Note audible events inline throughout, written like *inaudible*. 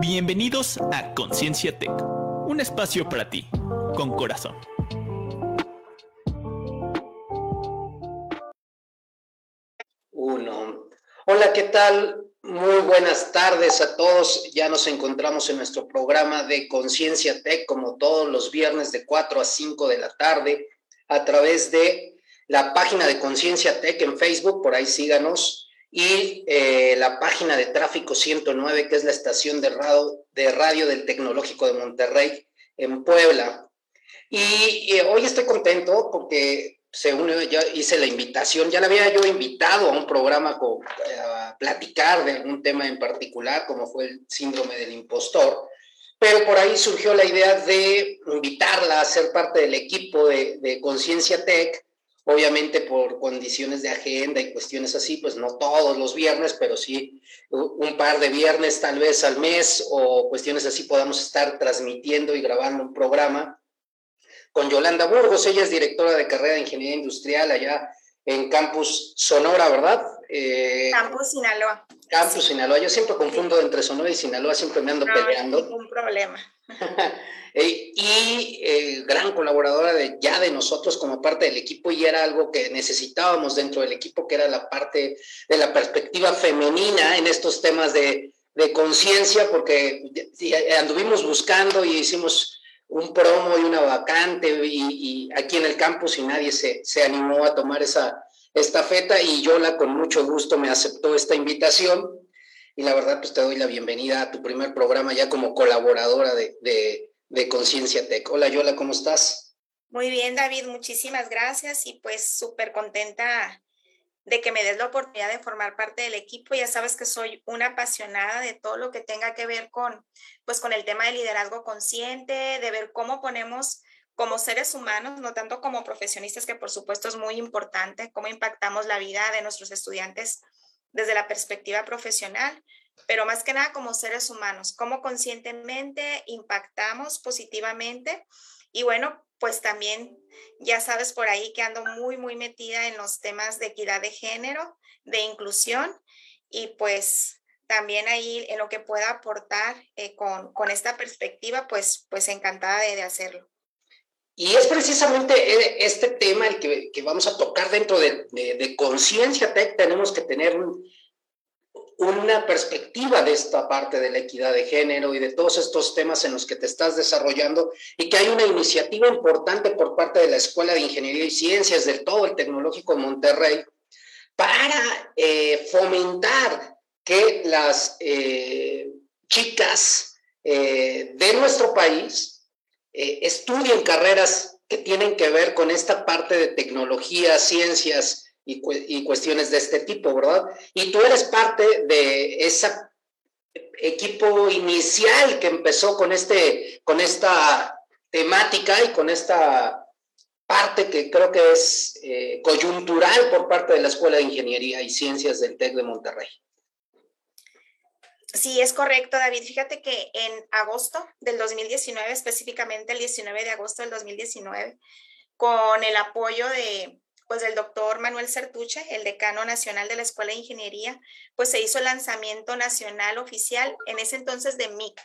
Bienvenidos a Conciencia Tech, un espacio para ti, con corazón. Uno. Hola, ¿qué tal? Muy buenas tardes a todos. Ya nos encontramos en nuestro programa de Conciencia Tech, como todos los viernes de 4 a 5 de la tarde, a través de la página de Conciencia Tech en Facebook, por ahí síganos y eh, la página de Tráfico 109, que es la estación de radio, de radio del Tecnológico de Monterrey en Puebla. Y, hoy estoy contento porque según ya hice la invitación, ya la había yo invitado a un programa con, eh, a platicar de algún tema en particular, como fue el síndrome del impostor, pero por ahí surgió la idea de invitarla a ser parte del equipo de, de Conciencia Tech Obviamente por condiciones de agenda y cuestiones así, pues no todos los viernes, pero sí un par de viernes tal vez al mes o cuestiones así podamos estar transmitiendo y grabando un programa con Yolanda Burgos. Ella es directora de carrera de Ingeniería Industrial allá en Campus Sonora, ¿verdad? Eh, Campus Sinaloa. Campus Sinaloa. Yo siempre confundo entre Sonora y Sinaloa, siempre me ando no, peleando. Ningún problema. *laughs* Eh, y eh, gran colaboradora de, ya de nosotros como parte del equipo y era algo que necesitábamos dentro del equipo, que era la parte de la perspectiva femenina en estos temas de, de conciencia, porque anduvimos buscando y hicimos un promo y una vacante y, y aquí en el campus y nadie se, se animó a tomar esa estafeta y Yola con mucho gusto me aceptó esta invitación y la verdad pues te doy la bienvenida a tu primer programa ya como colaboradora de, de Conciencia Tech. Hola Yola, ¿cómo estás? Muy bien, David, muchísimas gracias y pues súper contenta de que me des la oportunidad de formar parte del equipo. Ya sabes que soy una apasionada de todo lo que tenga que ver con, pues, con el tema de liderazgo consciente, de ver cómo ponemos como seres humanos, no tanto como profesionistas, que por supuesto es muy importante, cómo impactamos la vida de nuestros estudiantes desde la perspectiva profesional, pero más que nada como seres humanos, cómo conscientemente impactamos positivamente. Y bueno, pues también ya sabes por ahí que ando muy, muy metida en los temas de equidad de género, de inclusión y pues también ahí en lo que pueda aportar eh, con, con, esta perspectiva, pues, pues encantada de, de, hacerlo. Y es precisamente eh, este tema el que, que vamos a tocar dentro de, de, Conciencia Tech. Tenemos que tener un, una perspectiva de esta parte de la equidad de género y de todos estos temas en los que te estás desarrollando y que hay una iniciativa importante por parte de la Escuela de Ingeniería y Ciencias del todo el Tecnológico Monterrey para eh, fomentar que las eh, chicas de nuestro país estudien carreras que tienen que ver con esta parte de tecnología, ciencias, y, cuestiones de este tipo, ¿verdad? Y tú eres parte de ese equipo inicial que empezó con, este, con esta temática y con esta parte que creo que es eh, coyuntural por parte de la Escuela de Ingeniería y Ciencias del TEC de Monterrey. Sí, es correcto, David. Fíjate que en agosto del 2019, específicamente el 19 de agosto del 2019, con el apoyo de pues el doctor Manuel Certuche, el decano nacional de la Escuela de Ingeniería, pues se hizo el lanzamiento nacional oficial en ese entonces de MIC,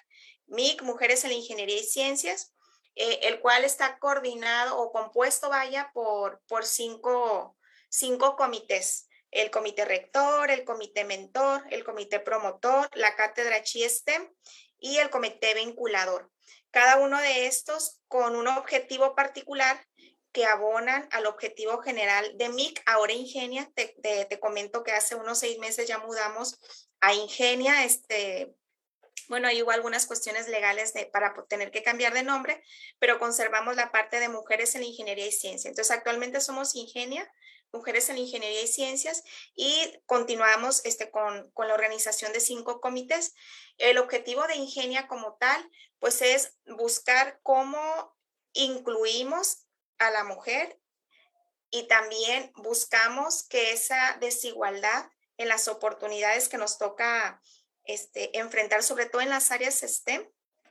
MIC, Mujeres en Ingeniería y Ciencias, eh, el cual está coordinado o compuesto, vaya, por, por cinco, cinco comités. El comité rector, el comité mentor, el comité promotor, la cátedra CHISTEM y el comité vinculador. Cada uno de estos con un objetivo particular que abonan al objetivo general de MIC. Ahora Ingenia, te, te, comento que hace unos seis meses ya mudamos a Ingenia, este, bueno, hay algunas cuestiones legales de, para tener que cambiar de nombre, pero conservamos la parte de mujeres en ingeniería y ciencia. Entonces, actualmente somos Ingenia, mujeres en ingeniería y ciencias, y continuamos este, con, con la organización de cinco comités. El objetivo de Ingenia como tal, pues es buscar cómo incluimos a la mujer y también buscamos que esa desigualdad en las oportunidades que nos toca este, enfrentar, sobre todo en las áreas STEM,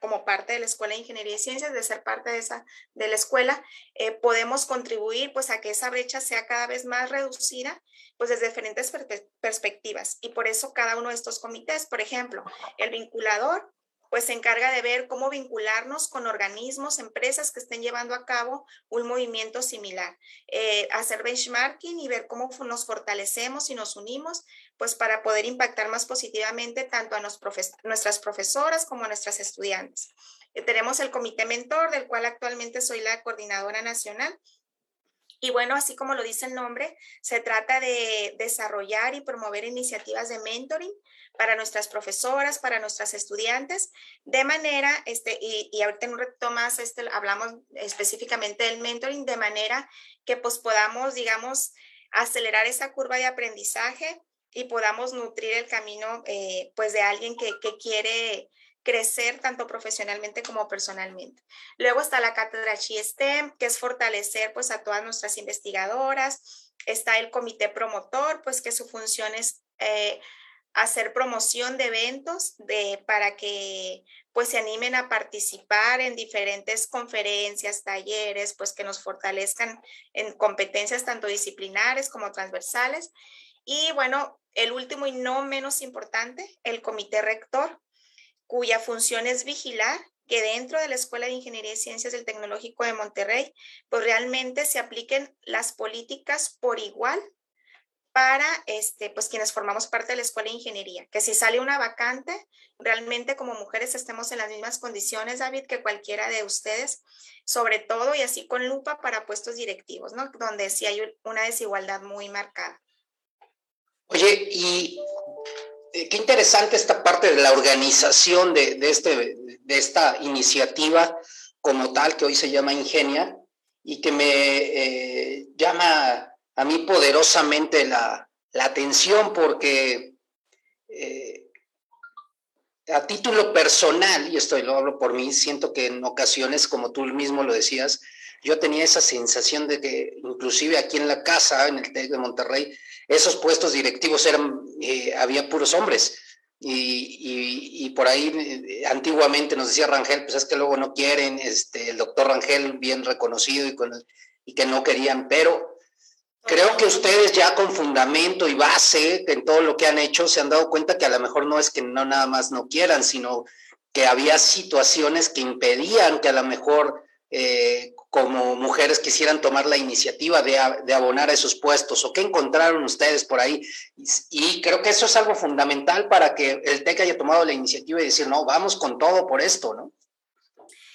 como parte de la Escuela de Ingeniería y Ciencias, de ser parte de esa de la escuela, eh, podemos contribuir pues a que esa brecha sea cada vez más reducida, pues desde diferentes perspectivas. Y por eso cada uno de estos comités, por ejemplo, el vinculador pues se encarga de ver cómo vincularnos con organismos, empresas que estén llevando a cabo un movimiento similar, eh, hacer benchmarking y ver cómo nos fortalecemos y nos unimos, pues para poder impactar más positivamente tanto a nuestras profesoras como a nuestras estudiantes. Eh, tenemos el comité mentor, del cual actualmente soy la coordinadora nacional, y bueno, así como lo dice el nombre, se trata de desarrollar y promover iniciativas de mentoring para nuestras profesoras, para nuestras estudiantes, de manera, este, y, y ahorita en un reto más este, hablamos específicamente del mentoring, de manera que pues podamos, digamos, acelerar esa curva de aprendizaje y podamos nutrir el camino eh, pues de alguien que, que quiere crecer tanto profesionalmente como personalmente. Luego está la cátedra STEM, que es fortalecer pues a todas nuestras investigadoras. Está el comité promotor, pues que su función es eh, hacer promoción de eventos de, para que pues se animen a participar en diferentes conferencias, talleres, pues que nos fortalezcan en competencias tanto disciplinares como transversales. Y bueno, el último y no menos importante, el comité rector, cuya función es vigilar que dentro de la Escuela de Ingeniería y Ciencias del Tecnológico de Monterrey, pues realmente se apliquen las políticas por igual para este, pues quienes formamos parte de la Escuela de Ingeniería, que si sale una vacante, realmente como mujeres estemos en las mismas condiciones, David, que cualquiera de ustedes, sobre todo y así con lupa para puestos directivos, ¿no? Donde sí hay una desigualdad muy marcada. Oye, y eh, qué interesante esta parte de la organización de, este, de esta iniciativa como tal, que hoy se llama Ingenia, y que me eh, llama a mí poderosamente la, atención porque eh, a título personal, y esto lo hablo por mí, siento que en ocasiones, como tú mismo lo decías, yo tenía esa sensación de que inclusive aquí en la casa, en el TEC de Monterrey, esos puestos directivos eran, eh, había puros hombres. Y, por ahí eh, antiguamente nos decía Rangel, pues es que luego no quieren, este, el doctor Rangel bien reconocido y, que no querían, pero creo que ustedes ya con fundamento y base en todo lo que han hecho se han dado cuenta que a lo mejor no es que no nada más no quieran, sino que había situaciones que impedían que a lo mejor eh, como mujeres quisieran tomar la iniciativa de, abonar a esos puestos o qué encontraron ustedes por ahí. Y, creo que eso es algo fundamental para que el TEC haya tomado la iniciativa y decir, no, vamos con todo por esto, ¿no?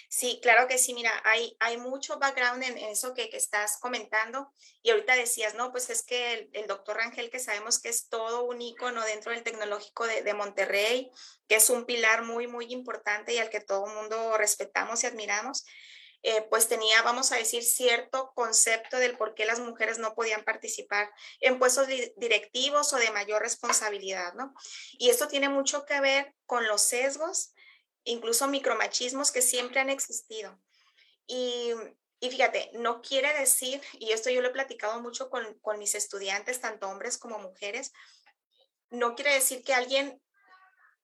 Sí, claro que sí. Mira, hay, hay mucho background en eso que, estás comentando. Y ahorita decías, no, pues es que el, doctor Rangel, que sabemos que es todo un ícono dentro del tecnológico de, de Monterrey, que es un pilar muy, muy importante y al que todo el mundo respetamos y admiramos eh, pues tenía, vamos a decir, cierto concepto del por qué las mujeres no podían participar en puestos directivos o de mayor responsabilidad, ¿no? Y esto tiene mucho que ver con los sesgos, incluso micromachismos que siempre han existido. Y, y fíjate, no quiere decir, y esto yo lo he platicado mucho con, con mis estudiantes, tanto hombres como mujeres, no quiere decir que alguien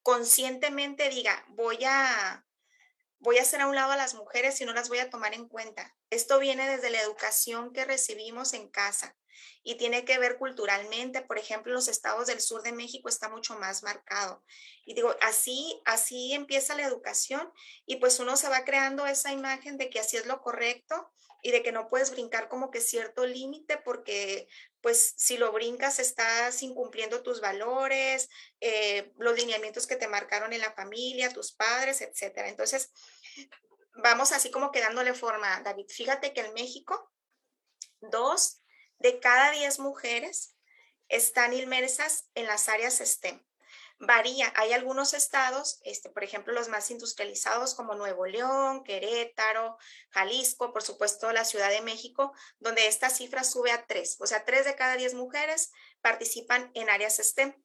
conscientemente diga, voy a voy a hacer a un lado a las mujeres y no las voy a tomar en cuenta. Esto viene desde la educación que recibimos en casa y tiene que ver culturalmente. Por ejemplo, los estados del sur de México está mucho más marcado. Y digo, así, así empieza la educación y pues uno se va creando esa imagen de que así es lo correcto y de que no puedes brincar como que cierto límite porque pues si lo brincas estás incumpliendo tus valores, eh, los lineamientos que te marcaron en la familia, tus padres, etcétera. Entonces, vamos así como quedándole forma, David. Fíjate que en México, dos de cada diez mujeres están inmersas en las áreas STEM varía. Hay algunos estados, este, por ejemplo, los más industrializados como Nuevo León, Querétaro, Jalisco, por supuesto la Ciudad de México, donde esta cifra sube a tres. O sea, tres de cada diez mujeres participan en áreas STEM.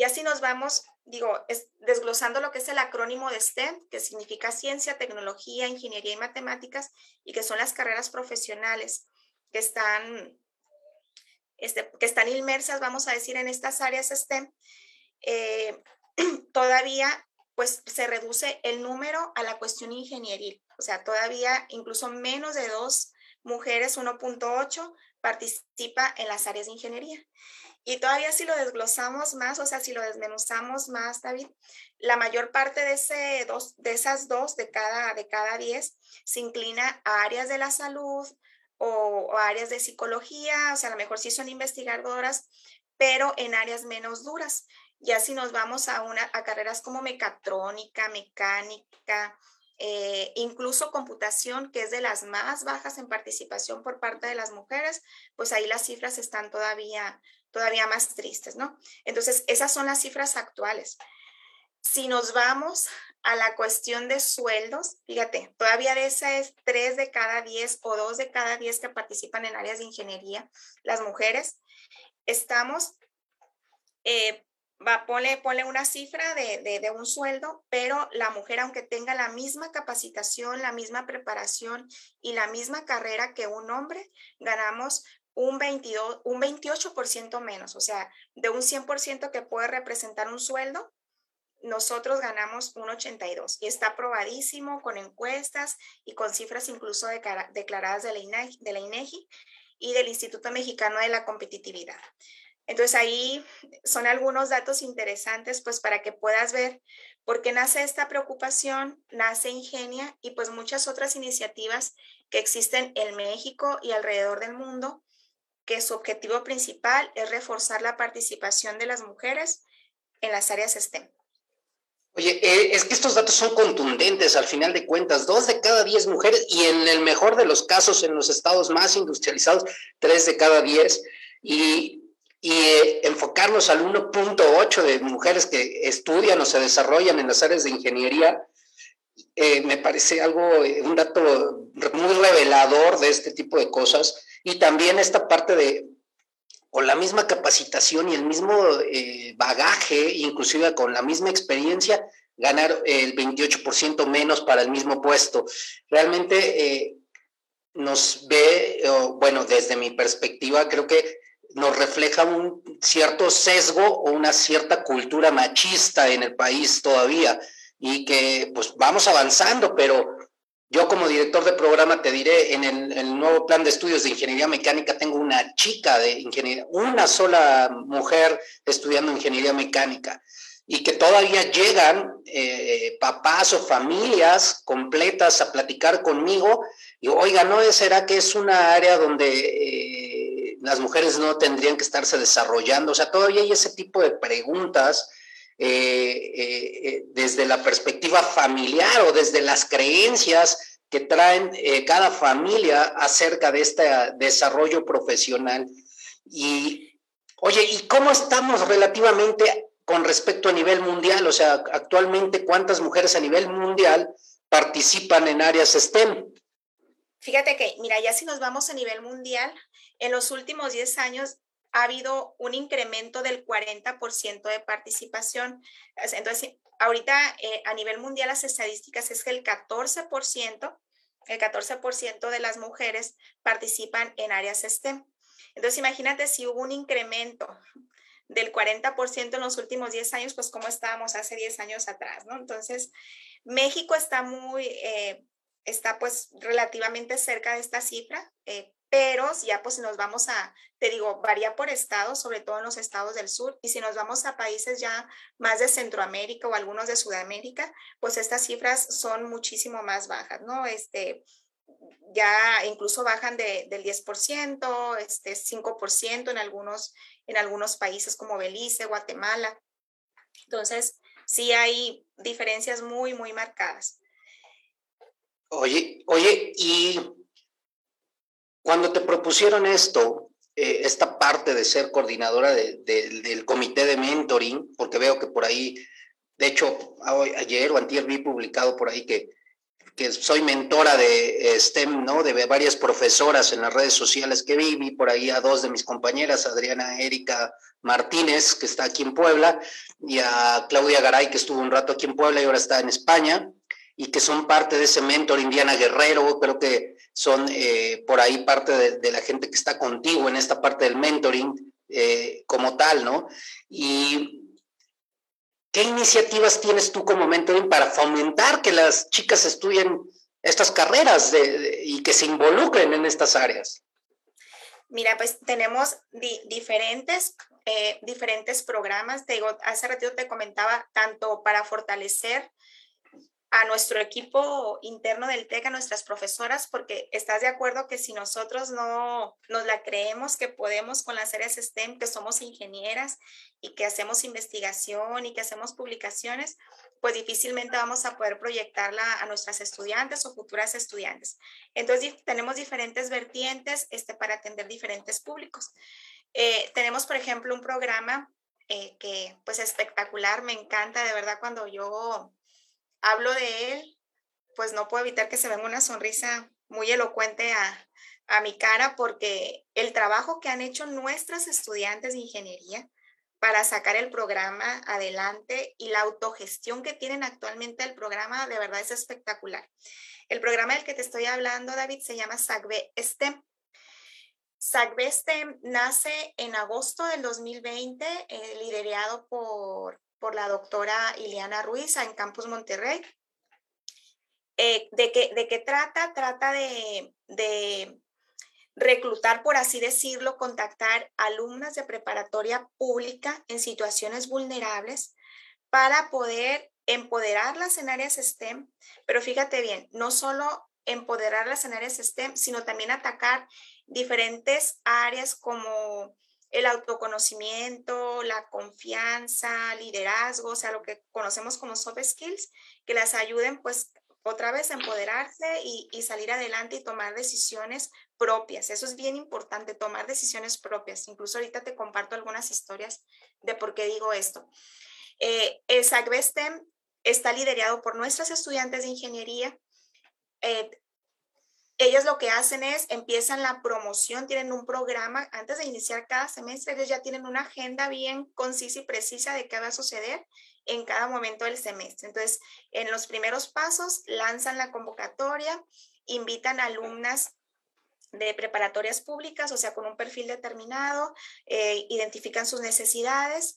Y así nos vamos, digo, desglosando lo que es el acrónimo de STEM, que significa ciencia, tecnología, ingeniería y matemáticas, y que son las carreras profesionales que están, este, que están inmersas, vamos a decir, en estas áreas STEM. Eh, *clears throat* todavía pues se reduce el número a la cuestión ingenieril, o sea, todavía incluso menos de dos mujeres 1.8 participa en las áreas de ingeniería. Y todavía si lo desglosamos más, o sea, si lo desmenuzamos más, David, la mayor parte de, ese dos, de esas dos de cada, de cada diez se inclina a áreas de la salud o, áreas de psicología, o sea, a lo mejor sí son investigadoras, pero en áreas menos duras. Ya si nos vamos a, una, a carreras como mecatrónica, mecánica, eh, incluso computación, que es de las más bajas en participación por parte de las mujeres, pues ahí las cifras están todavía, todavía más tristes, ¿no? Entonces, esas son las cifras actuales. Si nos vamos a la cuestión de sueldos, fíjate, todavía de esas tres de cada diez o dos de cada diez que participan en áreas de ingeniería, las mujeres, estamos eh, va, ponle, una cifra de, un sueldo, pero la mujer, aunque tenga la misma capacitación, la misma preparación y la misma carrera que un hombre, ganamos un, 22, un 28% menos. O sea, de un 100% que puede representar un sueldo, nosotros ganamos un 82 y está probadísimo con encuestas y con cifras incluso declaradas de la, de la INEGI y del Instituto Mexicano de la Competitividad. Entonces ahí son algunos datos interesantes pues para que puedas ver por qué nace esta preocupación, nace Ingenia y pues muchas otras iniciativas que existen en México y alrededor del mundo, que su objetivo principal es reforzar la participación de las mujeres en las áreas STEM. Oye, eh, es que estos datos son contundentes al final de cuentas. Dos de cada diez mujeres y en el mejor de los casos, en los estados más industrializados, tres de cada diez. Y y eh, enfocarnos al 1.8 de mujeres que estudian o se desarrollan en las áreas de ingeniería, eh, me parece algo, eh, un dato muy revelador de este tipo de cosas. Y también esta parte de, con la misma capacitación y el mismo bagaje, inclusive con la misma experiencia, ganar el 28% menos para el mismo puesto. Realmente nos ve, bueno, desde mi perspectiva, creo que nos refleja un cierto sesgo o una cierta cultura machista en el país todavía y que pues vamos avanzando, pero yo como director de programa te diré, en el, nuevo plan de estudios de ingeniería mecánica tengo una chica de ingeniería, una sola mujer estudiando ingeniería mecánica y que todavía llegan eh, papás o familias completas a platicar conmigo y oiga, ¿no será que es una área donde... Eh, las mujeres no tendrían que estarse desarrollando. O sea, todavía hay ese tipo de preguntas eh, eh, eh, desde la perspectiva familiar o desde las creencias que traen cada familia acerca de este desarrollo profesional. Y, oye, ¿y cómo estamos relativamente con respecto a nivel mundial? O sea, actualmente, ¿cuántas mujeres a nivel mundial participan en áreas STEM? Fíjate que, mira, ya si nos vamos a nivel mundial, en los últimos 10 años ha habido un incremento del 40% de participación. Entonces, ahorita eh, a nivel mundial las estadísticas es que el 14%, el 14% de las mujeres participan en áreas STEM. Entonces, imagínate si hubo un incremento del 40% en los últimos 10 años, pues cómo estábamos hace 10 años atrás, ¿no? Entonces, México está muy, eh, está pues relativamente cerca de esta cifra, eh, pero ya pues nos vamos a, te digo, varía por estado, sobre todo en los estados del sur, y si nos vamos a países ya más de Centroamérica o algunos de Sudamérica, pues estas cifras son muchísimo más bajas, ¿no? Este, ya incluso bajan de, del 10%, este 5% en algunos, en algunos países como Belice, Guatemala. Entonces, sí hay diferencias muy, muy marcadas. Oye, oye, y cuando te propusieron esto, eh, esta parte de ser coordinadora del comité de mentoring, porque veo que por ahí, de hecho, ayer o antier vi publicado por ahí que, que soy mentora de STEM, ¿no? De varias profesoras en las redes sociales que vi, vi por ahí a dos de mis compañeras, Adriana Erika Martínez, que está aquí en Puebla, y a Claudia Garay, que estuvo un rato aquí en Puebla y ahora está en España, y que son parte de ese mentor, Indiana Guerrero, creo que son eh, por ahí parte de, la gente que está contigo en esta parte del mentoring eh, como tal, ¿no? Y ¿qué iniciativas tienes tú como mentoring para fomentar que las chicas estudien estas carreras y que se involucren en estas áreas? Mira, pues tenemos diferentes, eh, diferentes programas. Te digo, hace ratito te comentaba, tanto para fortalecer a nuestro equipo interno del TEC, a nuestras profesoras, porque estás de acuerdo que si nosotros no nos la creemos que podemos con las áreas STEM, que somos ingenieras y que hacemos investigación y que hacemos publicaciones, pues difícilmente vamos a poder proyectarla a nuestras estudiantes o futuras estudiantes. Entonces, tenemos diferentes vertientes este, para atender diferentes públicos. Eh, tenemos, por ejemplo, un programa eh, que pues espectacular, me encanta de verdad cuando yo hablo de él, pues no puedo evitar que se venga una sonrisa muy elocuente a, mi cara porque el trabajo que han hecho nuestras estudiantes de ingeniería para sacar el programa adelante y la autogestión que tienen actualmente el programa de verdad es espectacular. El programa del que te estoy hablando, David, se llama SACBE STEM. SACBE STEM nace en agosto del 2020, eh, liderado por por la doctora Ileana Ruiz en Campus Monterrey. Eh, ¿de, qué, ¿De qué trata? Trata de, de reclutar, por así decirlo, contactar alumnas de preparatoria pública en situaciones vulnerables para poder empoderarlas en áreas STEM, pero fíjate bien, no solo empoderarlas en áreas STEM, sino también atacar diferentes áreas como el autoconocimiento, la confianza, liderazgo, o sea, lo que conocemos como soft skills, que las ayuden pues otra vez a empoderarse y, salir adelante y tomar decisiones propias. Eso es bien importante, tomar decisiones propias. Incluso ahorita te comparto algunas historias de por qué digo esto. Eh, el SACBESTEM está liderado por nuestras estudiantes de ingeniería. Eh, ellos lo que hacen es, empiezan la promoción, tienen un programa, antes de iniciar cada semestre, ellos ya tienen una agenda bien concisa y precisa de qué va a suceder en cada momento del semestre. Entonces, en los primeros pasos, lanzan la convocatoria, invitan alumnas de preparatorias públicas, o sea, con un perfil determinado, eh, identifican sus necesidades,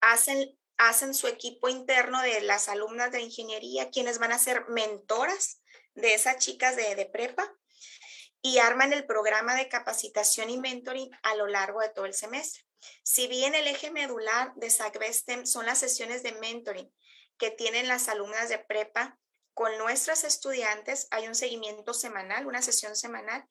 hacen, hacen su equipo interno de las alumnas de ingeniería, quienes van a ser mentoras de esas chicas de, de prepa y arman el programa de capacitación y mentoring a lo largo de todo el semestre. Si bien el eje medular de SACBESTEM son las sesiones de mentoring que tienen las alumnas de prepa con nuestras estudiantes, hay un seguimiento semanal, una sesión semanal.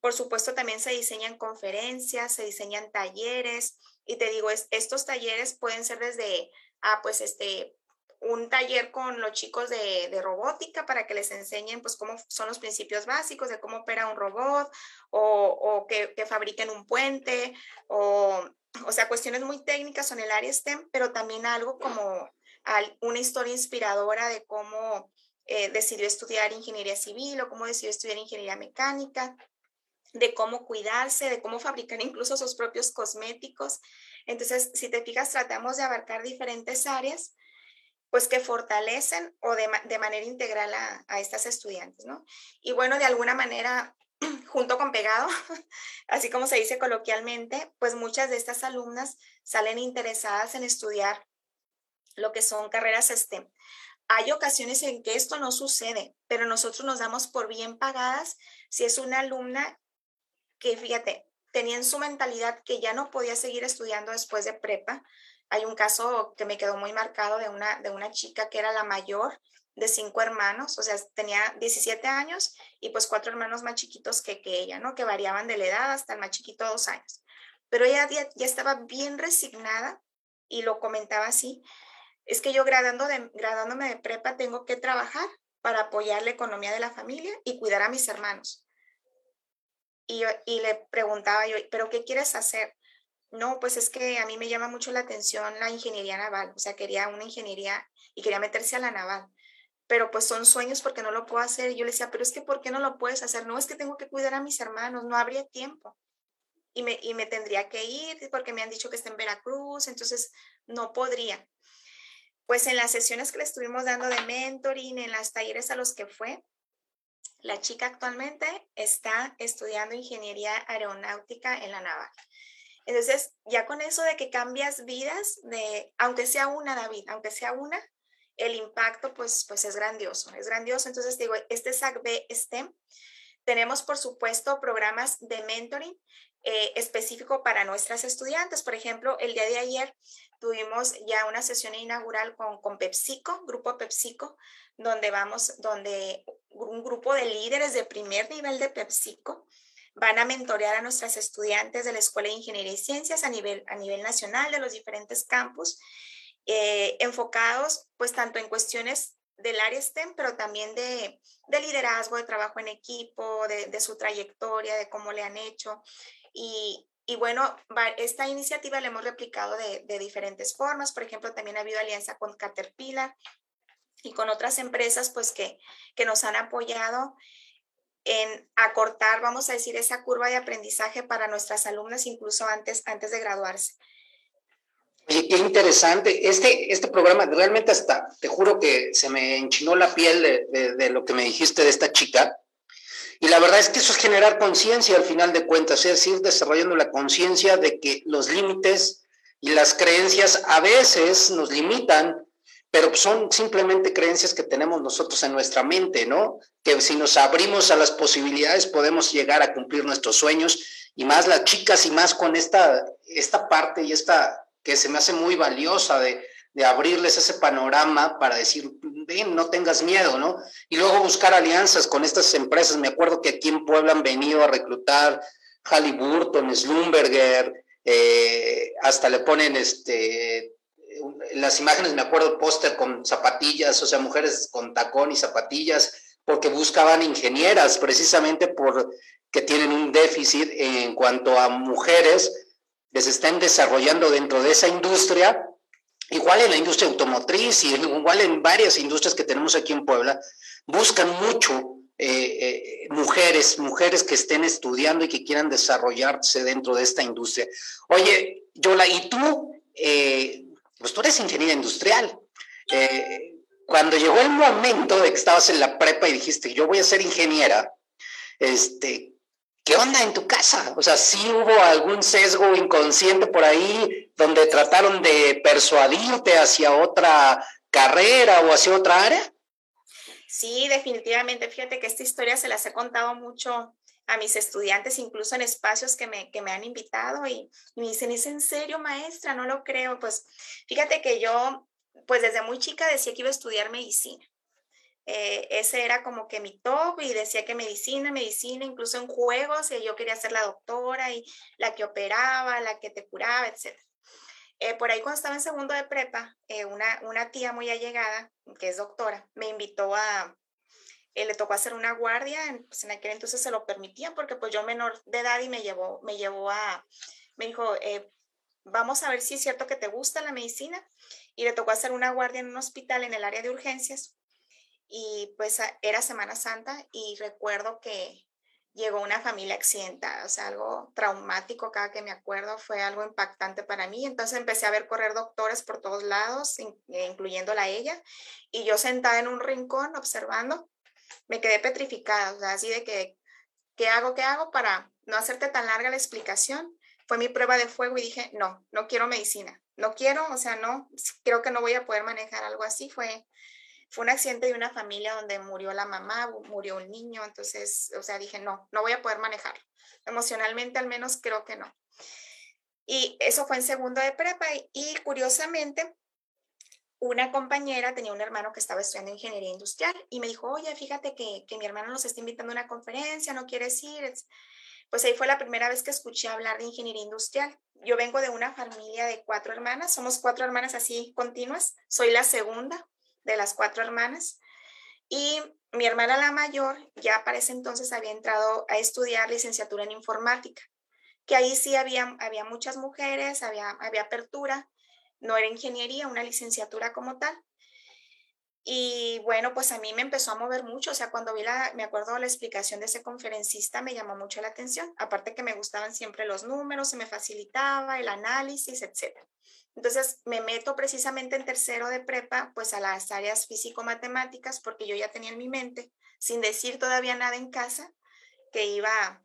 Por supuesto, también se diseñan conferencias, se diseñan talleres, y te digo, estos talleres pueden ser desde, ah, pues este, un taller con los chicos de, robótica para que les enseñen pues cómo son los principios básicos de cómo opera un robot o, que, fabriquen un puente o, o sea, cuestiones muy técnicas son el área STEM, pero también algo como una historia inspiradora de cómo eh, decidió estudiar ingeniería civil o cómo decidió estudiar ingeniería mecánica, de cómo cuidarse, de cómo fabricar incluso sus propios cosméticos. Entonces, si te fijas, tratamos de abarcar diferentes áreas pues que fortalecen o de, manera integral a, estas estudiantes, ¿no? Y bueno, de alguna manera, *clears throat* junto con pegado, *laughs* así como se dice coloquialmente, pues muchas de estas alumnas salen interesadas en estudiar lo que son carreras STEM. Hay ocasiones en que esto no sucede, pero nosotros nos damos por bien pagadas si es una alumna que, fíjate, tenía en su mentalidad que ya no podía seguir estudiando después de prepa, hay un caso que me quedó muy marcado de una, de una chica que era la mayor de cinco hermanos, o sea, tenía 17 años y pues cuatro hermanos más chiquitos que, que ella, ¿no? Que variaban de la edad hasta el más chiquito dos años. Pero ella ya, ya estaba bien resignada y lo comentaba así, es que yo gradando de, gradándome de prepa tengo que trabajar para apoyar la economía de la familia y cuidar a mis hermanos. Y, y le preguntaba yo, ¿pero qué quieres hacer? No, pues es que a mí me llama mucho la atención la ingeniería naval, o sea, quería una ingeniería y quería meterse a la naval, pero pues son sueños porque no lo puedo hacer. Y yo le decía, pero es que ¿por qué no lo puedes hacer? No, es que tengo que cuidar a mis hermanos, no habría tiempo. Y me, y me tendría que ir porque me han dicho que está en Veracruz, entonces no podría. Pues en las sesiones que le estuvimos dando de mentoring, en las talleres a los que fue, la chica actualmente está estudiando ingeniería aeronáutica en la naval. Entonces, ya con eso de que cambias vidas, de, aunque sea una, David, aunque sea una, el impacto pues, pues es grandioso, es grandioso. Entonces digo, este SACB STEM, tenemos por supuesto programas de mentoring eh, específico para nuestras estudiantes. Por ejemplo, el día de ayer tuvimos ya una sesión inaugural con, con PepsiCo, Grupo PepsiCo, donde vamos, donde un grupo de líderes de primer nivel de PepsiCo van a mentorear a nuestras estudiantes de la Escuela de Ingeniería y Ciencias a nivel, a nivel nacional de los diferentes campus, eh, enfocados pues tanto en cuestiones del área STEM, pero también de, de liderazgo, de trabajo en equipo, de, su trayectoria, de cómo le han hecho. Y, y bueno, esta iniciativa la hemos replicado de, de, diferentes formas. Por ejemplo, también ha habido alianza con Caterpillar y con otras empresas pues que, que nos han apoyado en acortar, vamos a decir, esa curva de aprendizaje para nuestras alumnas incluso antes, antes de graduarse. Qué interesante. Este, este programa realmente hasta, te juro que se me enchinó la piel de, de lo que me dijiste de esta chica. Y la verdad es que eso es generar conciencia al final de cuentas, es ir desarrollando la conciencia de que los límites y las creencias a veces nos limitan, pero son simplemente creencias que tenemos nosotros en nuestra mente, ¿no? Que si nos abrimos a las posibilidades podemos llegar a cumplir nuestros sueños y más las chicas y más con esta, esta parte y esta que se me hace muy valiosa de, de abrirles ese panorama para decir, ven, no tengas miedo, ¿no? Y luego buscar alianzas con estas empresas. Me acuerdo que aquí en Puebla han venido a reclutar Halliburton, Slumberger, eh, hasta le ponen este, las imágenes, me acuerdo, póster con zapatillas, o sea, mujeres con tacón y zapatillas, porque buscaban ingenieras, precisamente por que tienen un déficit en cuanto a mujeres que se estén desarrollando dentro de esa industria igual en la industria automotriz y igual en varias industrias que tenemos aquí en Puebla, buscan mucho eh, eh, mujeres, mujeres que estén estudiando y que quieran desarrollarse dentro de esta industria. Oye, Yola, y tú, eh, pues tú eres ingeniera industrial. Eh, cuando llegó el momento de que estabas en la prepa y dijiste, yo voy a ser ingeniera, este, ¿qué onda en tu casa? O sea, ¿sí hubo algún sesgo inconsciente por ahí donde trataron de persuadirte hacia otra carrera o hacia otra área? Sí, definitivamente. Fíjate que esta historia se las he contado mucho a mis estudiantes, incluso en espacios que me, que me han invitado y, y me dicen, ¿es en serio, maestra? No lo creo. Pues fíjate que yo, pues desde muy chica decía que iba a estudiar medicina. Eh, ese era como que mi top y decía que medicina, medicina, incluso en juegos, y yo quería ser la doctora y la que operaba, la que te curaba, etc. Eh, por ahí cuando estaba en segundo de prepa, eh, una, una tía muy allegada, que es doctora, me invitó a, eh, le tocó hacer una guardia, pues en aquel entonces se lo permitían porque pues yo menor de edad y me llevó, me llevó a, me dijo, eh, vamos a ver si es cierto que te gusta la medicina y le tocó hacer una guardia en un hospital en el área de urgencias y pues era Semana Santa y recuerdo que llegó una familia accidentada, o sea, algo traumático cada que me acuerdo, fue algo impactante para mí. Entonces empecé a ver correr doctores por todos lados, incluyéndola a ella, y yo sentada en un rincón observando, me quedé petrificada, así de que, ¿qué hago? ¿Qué hago para no hacerte tan larga la explicación? Fue mi prueba de fuego y dije, no, no quiero medicina, no quiero, o sea, no, creo que no voy a poder manejar algo así, fue fue un accidente de una familia donde murió la mamá, murió un niño, entonces, o sea, dije, no, no voy a poder manejarlo. Emocionalmente al menos creo que no. Y eso fue en segundo de prepa y, curiosamente una compañera tenía un hermano que estaba estudiando ingeniería industrial y me dijo, oye, fíjate que, que mi hermano nos está invitando a una conferencia, no quieres ir. Pues ahí fue la primera vez que escuché hablar de ingeniería industrial. Yo vengo de una familia de cuatro hermanas, somos cuatro hermanas así continuas, soy la segunda, de las cuatro hermanas. Y mi hermana la mayor ya para ese entonces había entrado a estudiar licenciatura en informática, que ahí sí había, había muchas mujeres, había, había apertura, no era ingeniería, una licenciatura como tal. Y bueno, pues a mí me empezó a mover mucho, o sea, cuando vi la, me acuerdo la explicación de ese conferencista, me llamó mucho la atención, aparte que me gustaban siempre los números, se me facilitaba el análisis, etcétera. Entonces me meto precisamente en tercero de prepa, pues a las áreas físico-matemáticas, porque yo ya tenía en mi mente, sin decir todavía nada en casa, que iba,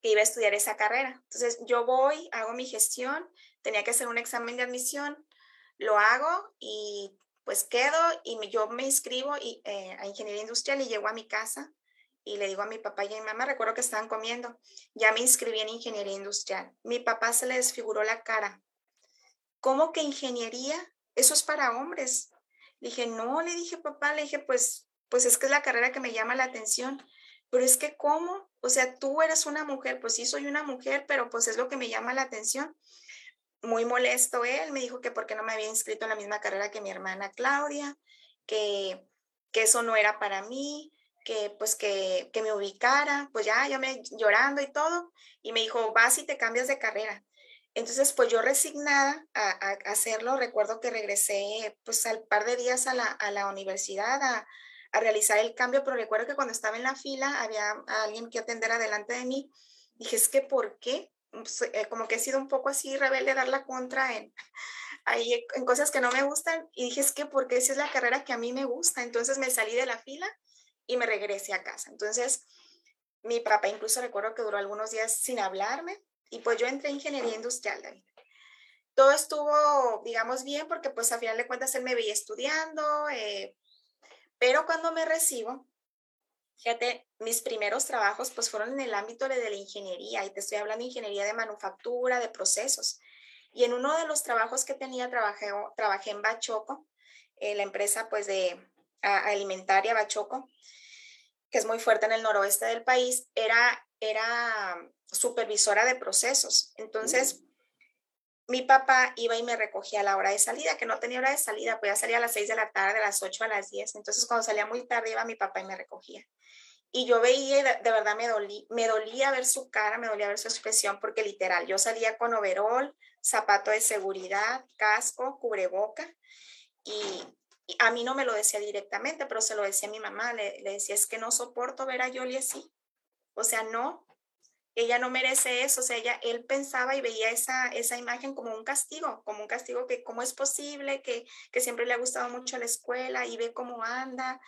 que iba a estudiar esa carrera. Entonces yo voy, hago mi gestión, tenía que hacer un examen de admisión, lo hago y pues quedo y yo me inscribo y, eh, a ingeniería industrial y llego a mi casa y le digo a mi papá y a mi mamá, recuerdo que estaban comiendo, ya me inscribí en ingeniería industrial. Mi papá se le desfiguró la cara. ¿Cómo que ingeniería? Eso es para hombres. Le dije, no, le dije, papá, le dije, pues, pues es que es la carrera que me llama la atención. Pero es que, ¿cómo? O sea, tú eres una mujer, pues sí, soy una mujer, pero pues es lo que me llama la atención. Muy molesto él, me dijo que porque no me había inscrito en la misma carrera que mi hermana Claudia, que, que eso no era para mí, que pues que, me ubicara, pues ya, ya me llorando y todo, y me dijo, vas y te cambias de carrera. Entonces, pues yo resignada a, hacerlo, recuerdo que regresé pues al par de días a la, universidad a, realizar el cambio, pero recuerdo que cuando estaba en la fila había alguien que atender adelante de mí. Dije, es que ¿por qué? Pues, eh, como que he sido un poco así rebelde dar la contra en, ahí, en cosas que no me gustan. Y dije, es que porque esa es la carrera que a mí me gusta. Entonces me salí de la fila y me regresé a casa. Entonces, mi papá incluso recuerdo que duró algunos días sin hablarme y pues yo entré en ingeniería industrial, David. Todo estuvo, digamos, bien porque pues a final de cuentas él me veía estudiando, eh, pero cuando me recibo, fíjate, mis primeros trabajos pues fueron en el ámbito de, la ingeniería y te estoy hablando de ingeniería de manufactura, de procesos. Y en uno de los trabajos que tenía trabajé, trabajé en Bachoco, eh, la empresa pues de alimentaria Bachoco, que es muy fuerte en el noroeste del país, era, era supervisora de procesos. Entonces. Mi papá iba y me recogía a la hora de salida, que no tenía hora de salida, pues ya salía a las 6 de la tarde, a las 8, a las 10. Entonces, cuando salía muy tarde, iba mi papá y me recogía. Y yo veía, de, verdad me, dolí, me dolía ver su cara, me dolía ver su expresión, porque literal, yo salía con overol, zapato de seguridad, casco, cubreboca, y, a mí no me lo decía directamente, pero se lo decía a mi mamá, le, decía, es que no soporto ver a Yoli así. O sea, no, ella no merece eso, o sea, ella, él pensaba y veía esa, esa imagen como un castigo, como un castigo que cómo es posible, que, que siempre le ha gustado mucho la escuela y ve cómo anda,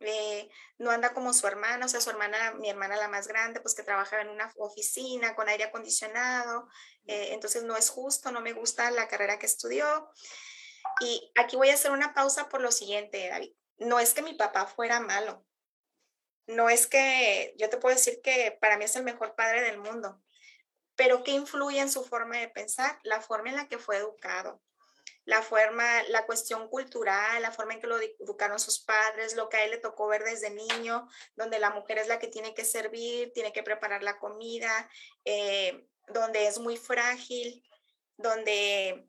eh, no anda como su hermana, o sea, su hermana, mi hermana la más grande, pues que trabajaba en una oficina con aire acondicionado, eh, entonces no es justo, no me gusta la carrera que estudió. Y aquí voy a hacer una pausa por lo siguiente, David. No es que mi papá fuera malo. No es que yo te puedo decir que para mí es el mejor padre del mundo. Pero ¿qué influye en su forma de pensar? La forma en la que fue educado. La forma, la cuestión cultural, la forma en que lo educaron sus padres, lo que a él le tocó ver desde niño, donde la mujer es la que tiene que servir, tiene que preparar la comida, eh, donde es muy frágil, donde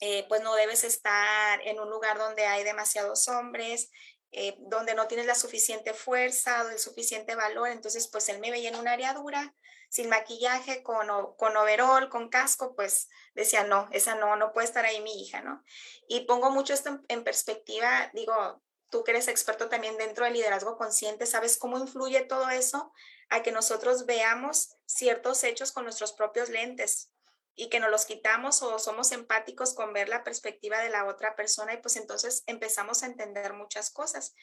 eh, pues no debes estar en un lugar donde hay demasiados hombres, eh, donde no tienes la suficiente fuerza o el suficiente valor. Entonces, pues él me veía en un área dura, sin maquillaje, con, con overol, con casco, pues decía, no, esa no, no puede estar ahí mi hija, ¿no? Y pongo mucho esto en perspectiva, digo, tú que eres experto también dentro del liderazgo consciente, ¿sabes cómo influye todo eso a que nosotros veamos ciertos hechos con nuestros propios lentes? Y que nos los quitamos o somos empáticos con ver la perspectiva de la otra persona y pues entonces empezamos a entender muchas cosas.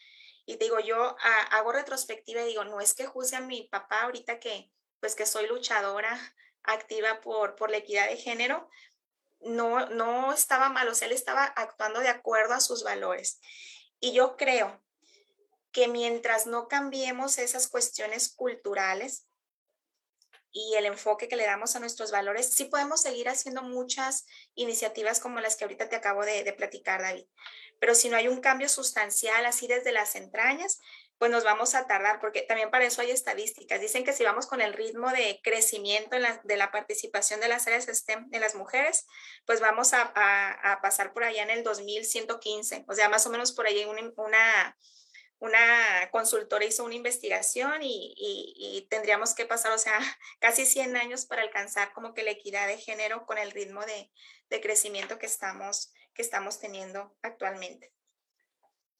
Y digo, yo hago retrospectiva y digo, no es que juzgue a mi papá ahorita que pues que soy luchadora activa por, por la equidad de género, no, no estaba mal, o él estaba actuando de acuerdo a sus valores. Y yo creo que mientras no cambiemos esas cuestiones culturales, y el enfoque que le damos a nuestros valores, sí podemos seguir haciendo muchas iniciativas como las que ahorita te acabo de, platicar, David. Pero si no hay un cambio sustancial así desde las entrañas, pues nos vamos a tardar, porque también para eso hay estadísticas. Dicen que si vamos con el ritmo de crecimiento de la participación de las áreas STEM de las mujeres, pues vamos a, pasar por allá en el 2115, o sea, más o menos por ahí una una consultora hizo una investigación y, tendríamos que pasar, o sea, *laughs* casi 100 años para alcanzar como que la equidad de género con el ritmo de, crecimiento que estamos, que estamos teniendo actualmente.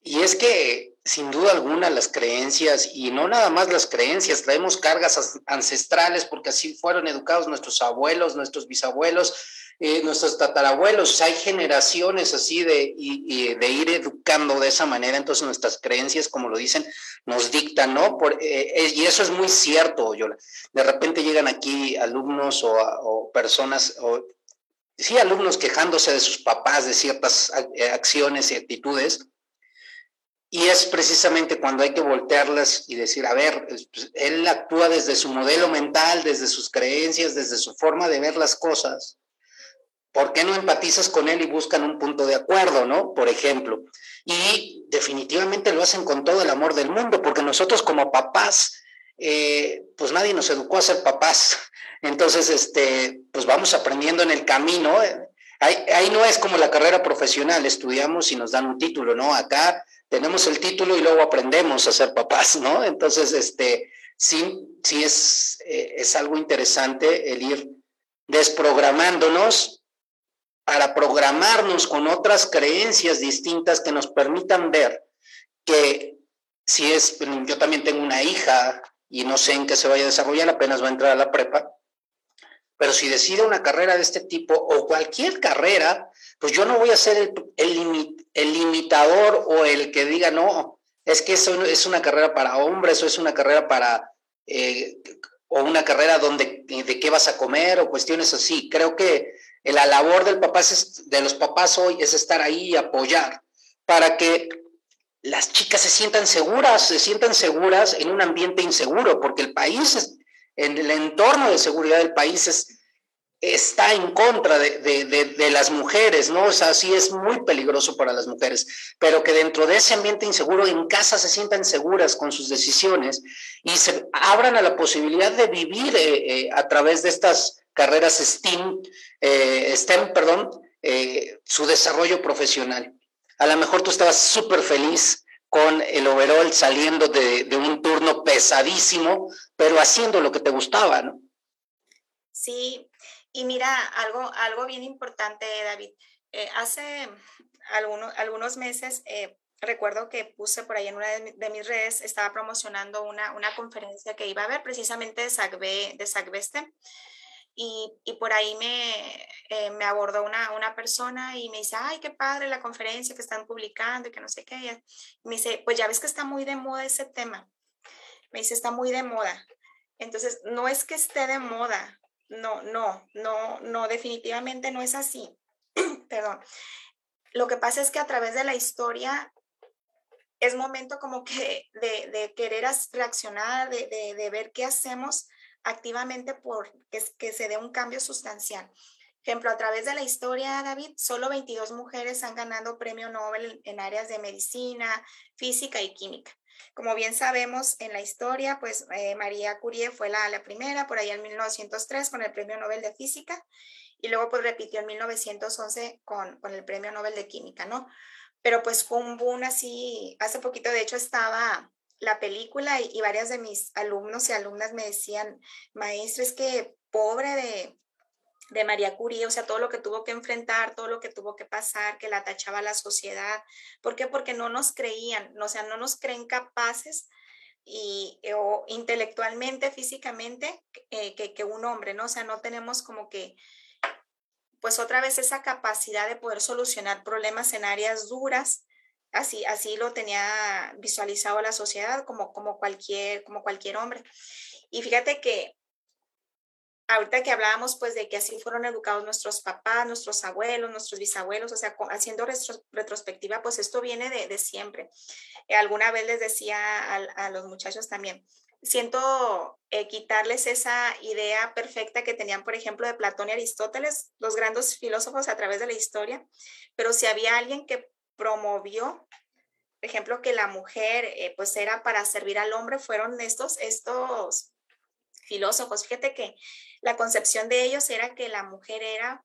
Y es que, sin duda alguna, las creencias, y no nada más las creencias, traemos cargas ancestrales porque así fueron educados nuestros abuelos, nuestros bisabuelos, eh, nuestros tatarabuelos, hay generaciones así de, de ir educando de esa manera, entonces nuestras creencias, como lo dicen, nos dictan, ¿no? Por, eh, y eso es muy cierto, Yola. De repente llegan aquí alumnos o, personas o sí, alumnos quejándose de sus papás de ciertas eh, acciones y actitudes. Y es precisamente cuando hay que voltearlas y decir, a ver, pues, él actúa desde su modelo mental, desde sus creencias, desde su forma de ver las cosas. ¿Por qué no empatizas con él y buscan un punto de acuerdo, no? Por ejemplo. Y definitivamente lo hacen con todo el amor del mundo, porque nosotros como papás, eh, pues nadie nos educó a ser papás. Entonces, este, pues vamos aprendiendo en el camino. Ahí, no es como la carrera profesional, estudiamos y nos dan un título, ¿no? Acá tenemos el título y luego aprendemos a ser papás, ¿no? Entonces, este, sí, sí es, eh, es algo interesante el ir desprogramándonos para programarnos con otras creencias distintas que nos permitan ver que si es, yo también tengo una hija y no sé en qué se vaya a desarrollar, apenas va a entrar a la prepa, pero si decide una carrera de este tipo o cualquier carrera, pues yo no voy a ser el, el, limitador o el que diga, no, es que eso es una carrera para hombres o es una carrera para, eh, o una carrera donde, de qué vas a comer o cuestiones así. Creo que la labor del papá de los papás hoy es estar ahí y apoyar para que las chicas se sientan seguras, se sientan seguras en un ambiente inseguro, porque el país es, en el entorno de seguridad del país está en contra de, las mujeres, ¿no? O sea, sí es muy peligroso para las mujeres, pero que dentro de ese ambiente inseguro en casa se sientan seguras con sus decisiones y se abran a la posibilidad de vivir eh, eh, a través de estas carreras STEM, eh, STEM, perdón, su desarrollo profesional. A lo mejor tú estabas súper feliz con el overall saliendo de, de, un turno pesadísimo, pero haciendo lo que te gustaba, ¿no? Sí, y mira, algo, algo bien importante, David. Eh, hace algunos, algunos meses, eh, recuerdo que puse por ahí en una de, mis redes, estaba promocionando una, una, conferencia que iba a haber precisamente de SACBE, de SACBESTE. Y, y, por ahí me, eh, me abordó una, una, persona y me dice, ay, qué padre la conferencia que están publicando y que no sé qué. Y me dice, pues ya ves que está muy de moda ese tema. Me dice, está muy de moda. Entonces, no es que esté de moda, no, no, no, no, definitivamente no es así. *clears throat* Perdón. Lo que pasa es que a través de la historia es momento como que de, de querer reaccionar, de, de, de ver qué hacemos activamente por que, se dé un cambio sustancial. Ejemplo, a través de la historia, David, solo 22 mujeres han ganado premio Nobel en áreas de medicina, física y química. Como bien sabemos en la historia, pues eh, María Curie fue la, la, primera, por ahí en 1903 con el Premio Nobel de Física, y luego pues repitió en 1911 con, con el Premio Nobel de Química, ¿no? Pero pues fue un boom así, hace poquito de hecho estaba la película y, varias de mis alumnos y alumnas me decían, maestra, es que pobre de, de María Curie, o sea, todo lo que tuvo que enfrentar, todo lo que tuvo que pasar, que la tachaba la sociedad. ¿Por qué? Porque no nos creían, o sea, no nos creen capaces y, o intelectualmente, físicamente, eh, que, que, un hombre, ¿no? O sea, no tenemos como que, pues otra vez esa capacidad de poder solucionar problemas en áreas duras Así, así lo tenía visualizado la sociedad como, como, cualquier, como cualquier hombre. Y fíjate que ahorita que hablábamos pues de que así fueron educados nuestros papás, nuestros abuelos, nuestros bisabuelos, o sea, haciendo retrospectiva, pues esto viene de, de siempre. Eh, alguna vez les decía a, los muchachos también, siento eh, quitarles esa idea perfecta que tenían, por ejemplo, de Platón y Aristóteles, los grandes filósofos a través de la historia, pero si había alguien que promovió, por ejemplo, que la mujer eh, pues era para servir al hombre, fueron estos, estos filósofos. Fíjate que la concepción de ellos era que la mujer era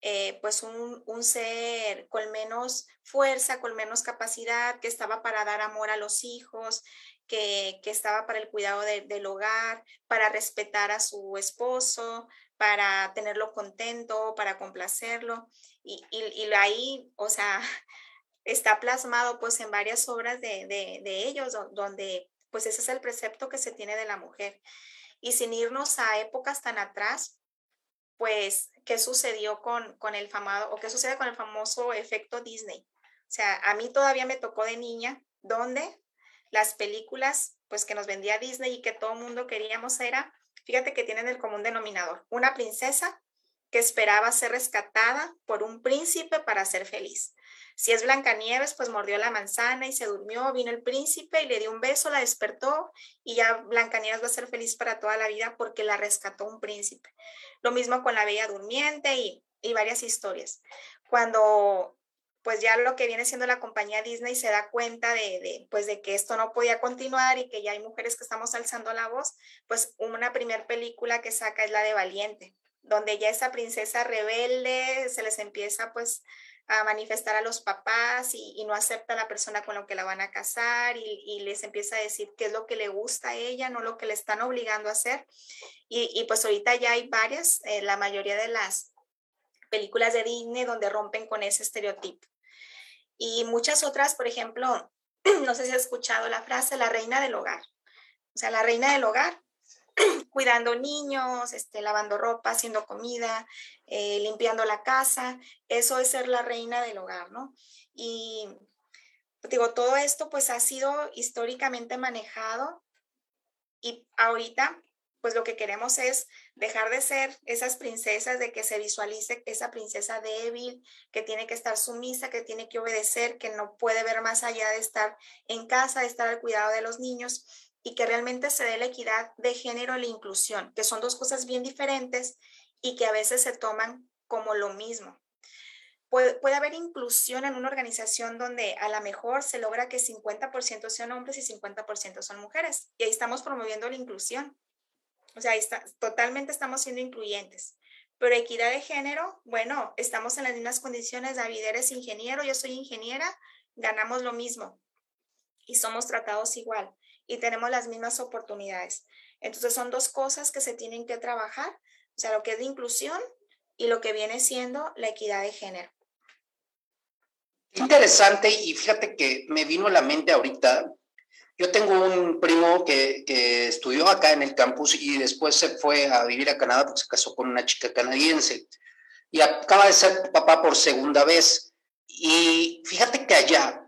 eh, pues un, un, ser con menos fuerza, con menos capacidad, que estaba para dar amor a los hijos, que, que estaba para el cuidado de, del hogar, para respetar a su esposo, para tenerlo contento, para complacerlo. Y, y, y ahí, o sea, está plasmado pues en varias obras de, de, ellos, donde pues ese es el precepto que se tiene de la mujer. Y sin irnos a épocas tan atrás, pues, ¿qué sucedió con, con el famoso, o qué sucede con el famoso efecto Disney? O sea, a mí todavía me tocó de niña, donde las películas, pues, que nos vendía Disney y que todo el mundo queríamos era, fíjate que tienen el común denominador, una princesa que esperaba ser rescatada por un príncipe para ser feliz. Si es Blancanieves, pues mordió la manzana y se durmió, vino el príncipe y le dio un beso, la despertó y ya Blancanieves va a ser feliz para toda la vida porque la rescató un príncipe. Lo mismo con la Bella Durmiente y, y varias historias. Cuando pues ya lo que viene siendo la compañía Disney se da cuenta de, pues de que esto no podía continuar y que ya hay mujeres que estamos alzando la voz, pues una primera película que saca es la de Valiente, donde ya esa princesa rebelde se les empieza pues a manifestar a los papás y, no acepta a la persona con la que la van a casar y, les empieza a decir qué es lo que le gusta a ella, no lo que le están obligando a hacer. Y, pues ahorita ya hay varias, eh, la mayoría de las películas de Disney donde rompen con ese estereotipo. Y muchas otras, por ejemplo, *clears throat* no sé si has escuchado la frase, la reina del hogar. O sea, la reina del hogar, *clears throat* cuidando niños, este, lavando ropa, haciendo comida, eh, limpiando la casa. Eso es ser la reina del hogar, ¿no? Y digo, todo esto pues ha sido históricamente manejado y ahorita pues lo que queremos es dejar de ser esas princesas, de que se visualice esa princesa débil, que tiene que estar sumisa, que tiene que obedecer, que no puede ver más allá de estar en casa, de estar al cuidado de los niños y que realmente se dé la equidad de género y la inclusión, que son dos cosas bien diferentes y que a veces se toman como lo mismo. Puede, puede, haber inclusión en una organización donde a lo mejor se logra que 50% sean hombres y 50% son mujeres. Y ahí estamos promoviendo la inclusión. O sea, está, totalmente estamos siendo incluyentes. Pero equidad de género, bueno, estamos en las mismas condiciones. David, eres ingeniero, yo soy ingeniera, ganamos lo mismo y somos tratados igual y tenemos las mismas oportunidades. Entonces son dos cosas que se tienen que trabajar, o sea, lo que es de inclusión y lo que viene siendo la equidad de género. Interesante y fíjate que me vino a la mente ahorita yo tengo un primo que, estudió acá en el campus y después se fue a vivir a Canadá porque se casó con una chica canadiense y acaba de ser papá por segunda vez. Y fíjate que allá,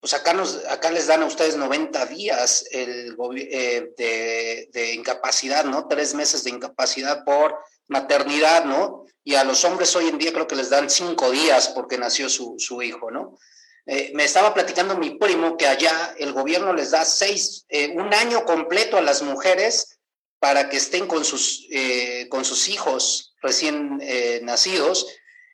pues acá, nos, acá les dan a ustedes 90 días el, eh, de, de, incapacidad, ¿no? Tres meses de incapacidad por maternidad, ¿no? Y a los hombres hoy en día creo que les dan cinco días porque nació su, su hijo, ¿no? Eh, me estaba platicando mi primo que allá el gobierno les da seis, eh, un año completo a las mujeres para que estén con sus, con sus hijos recién nacidos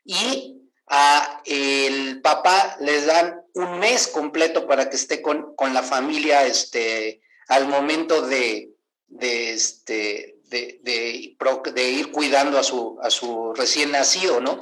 y a el papá les dan un mes completo para que esté con, con la familia este, al momento de, de, este, de, de, de ir cuidando a su, a su recién nacido, ¿no?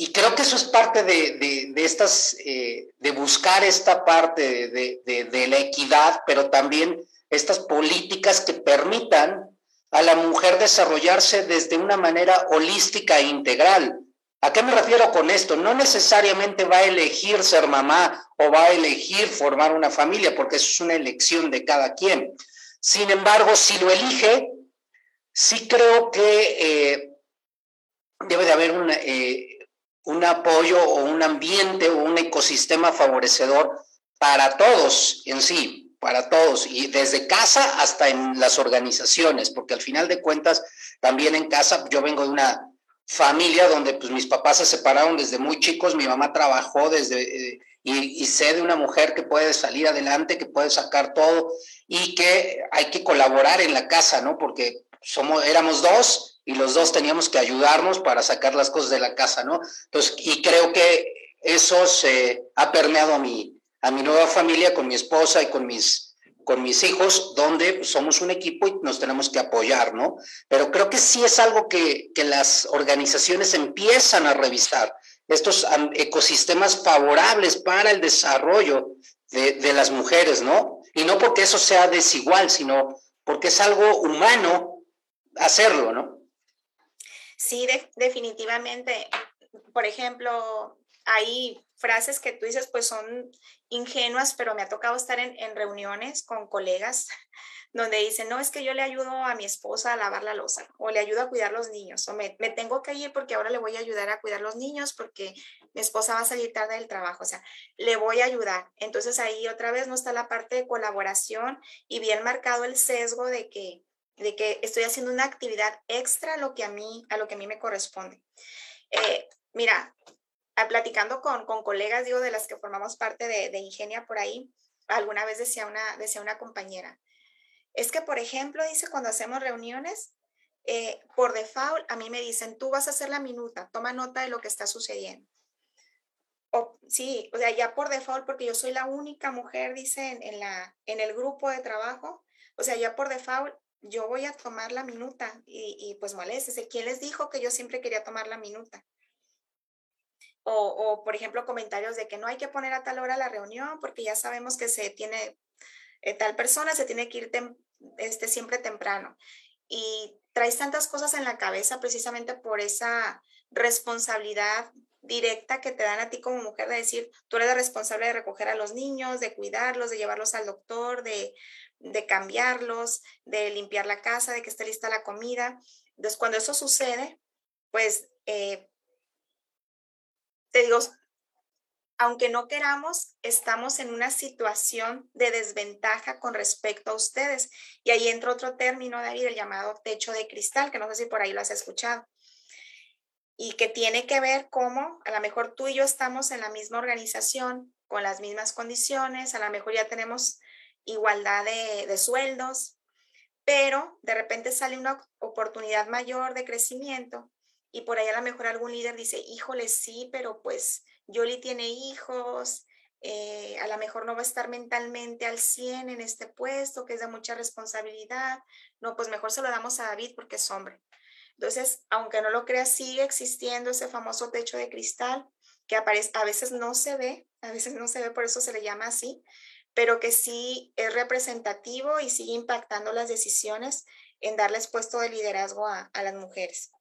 Y creo que eso es parte de, estas, eh, de buscar esta parte de, la equidad, pero también estas políticas que permitan a la mujer desarrollarse desde una manera holística e integral. ¿A qué me refiero con esto? No necesariamente va a elegir ser mamá o va a elegir formar una familia, porque eso es una elección de cada quien. Sin embargo, si lo elige, sí creo que eh, debe de haber eh, un apoyo o un ambiente o un ecosistema favorecedor para todos en sí, para todos, y desde casa hasta en las organizaciones, porque al final de cuentas, también en casa, yo vengo de una familia donde pues mis papás se separaron desde muy chicos, mi mamá trabajó desde, eh, y, y, sé de una mujer que puede salir adelante, que puede sacar todo y que hay que colaborar en la casa, ¿no? Porque somos, éramos dos y los dos teníamos que ayudarnos para sacar las cosas de la casa, ¿no? Entonces, y creo que eso se ha permeado a mi, a mi nueva familia con mi esposa y con mis, con mis hijos, donde somos un equipo y nos tenemos que apoyar, ¿no? Pero creo que sí es algo que, que las organizaciones empiezan a revisar, estos ecosistemas favorables para el desarrollo de, de las mujeres, ¿no? Y no porque eso sea desigual, sino porque es algo humano hacerlo, ¿no? Sí, definitivamente. Por ejemplo, hay frases que tú dices, pues son ingenuas, pero me ha tocado estar en, reuniones con colegas *laughs* donde dicen, no, es que yo le ayudo a mi esposa a lavar la losa o le ayudo a cuidar los niños o me, me, tengo que ir porque ahora le voy a ayudar a cuidar los niños porque mi esposa va a salir tarde del trabajo, o sea, le voy a ayudar. Entonces ahí otra vez no está la parte de colaboración y bien marcado el sesgo de que de que estoy haciendo una actividad extra a lo que a mí, a lo que a mí me corresponde. Eh, mira, platicando con, con, colegas, digo, de las que formamos parte de, Ingenia por ahí, alguna vez decía una, decía una compañera, es que, por ejemplo, dice, cuando hacemos reuniones, eh, por default, a mí me dicen, tú vas a hacer la minuta, toma nota de lo que está sucediendo. O, sí, o sea, ya por default, porque yo soy la única mujer, dice, en, la, en el grupo de trabajo, o sea, ya por default, yo voy a tomar la minuta y, y pues moleste. ¿Quién les dijo que yo siempre quería tomar la minuta? O, por ejemplo, comentarios de que no hay que poner a tal hora la reunión porque ya sabemos que se tiene, eh, tal persona se tiene que ir este, siempre temprano. Y traes tantas cosas en la cabeza precisamente por esa responsabilidad directa que te dan a ti como mujer de decir, tú eres la responsable de recoger a los niños, de cuidarlos, de llevarlos al doctor, de, de cambiarlos, de limpiar la casa, de que esté lista la comida. Entonces, cuando eso sucede, pues, eh, te digo, aunque no queramos, estamos en una situación de desventaja con respecto a ustedes. Y ahí entra otro término, David, el llamado techo de cristal, que no sé si por ahí lo has escuchado y que tiene que ver cómo a lo mejor tú y yo estamos en la misma organización, con las mismas condiciones, a lo mejor ya tenemos igualdad de, sueldos, pero de repente sale una oportunidad mayor de crecimiento y por ahí a lo mejor algún líder dice, híjole, sí, pero pues Yoli tiene hijos, eh, a lo mejor no va a estar mentalmente al 100 en este puesto, que es de mucha responsabilidad. No, pues mejor se lo damos a David porque es hombre. Entonces, aunque no lo creas, sigue existiendo ese famoso techo de cristal que aparece, a veces no se ve, a veces no se ve, por eso se le llama así, pero que sí es representativo y sigue impactando las decisiones en darles puesto de liderazgo a, las mujeres.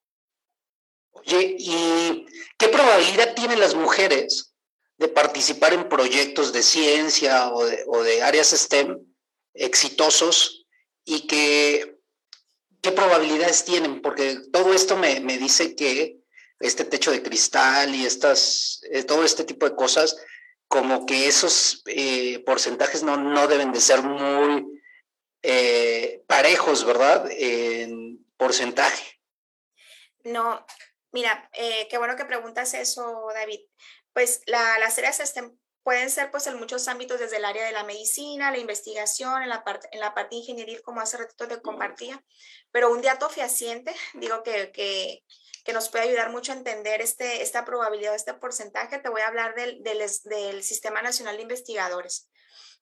Oye, ¿y qué probabilidad tienen las mujeres de participar en proyectos de ciencia o de, áreas STEM exitosos y que ¿qué probabilidades tienen? Porque todo esto me, dice que este techo de cristal y estas, eh, todo este tipo de cosas, como que esos eh, porcentajes no, no deben de ser muy eh, parejos, ¿verdad? En porcentaje. No, mira, qué bueno que preguntas eso, David. Pues la, las áreas estén pueden ser pues en muchos ámbitos, desde el área de la medicina, la investigación, en la parte, en la parte ingenieril, como hace ratito te compartía, pero un dato fehaciente, *laughs* digo que, que, que, nos puede ayudar mucho a entender este, esta probabilidad, este porcentaje, te voy a hablar del, del, del Sistema Nacional de Investigadores.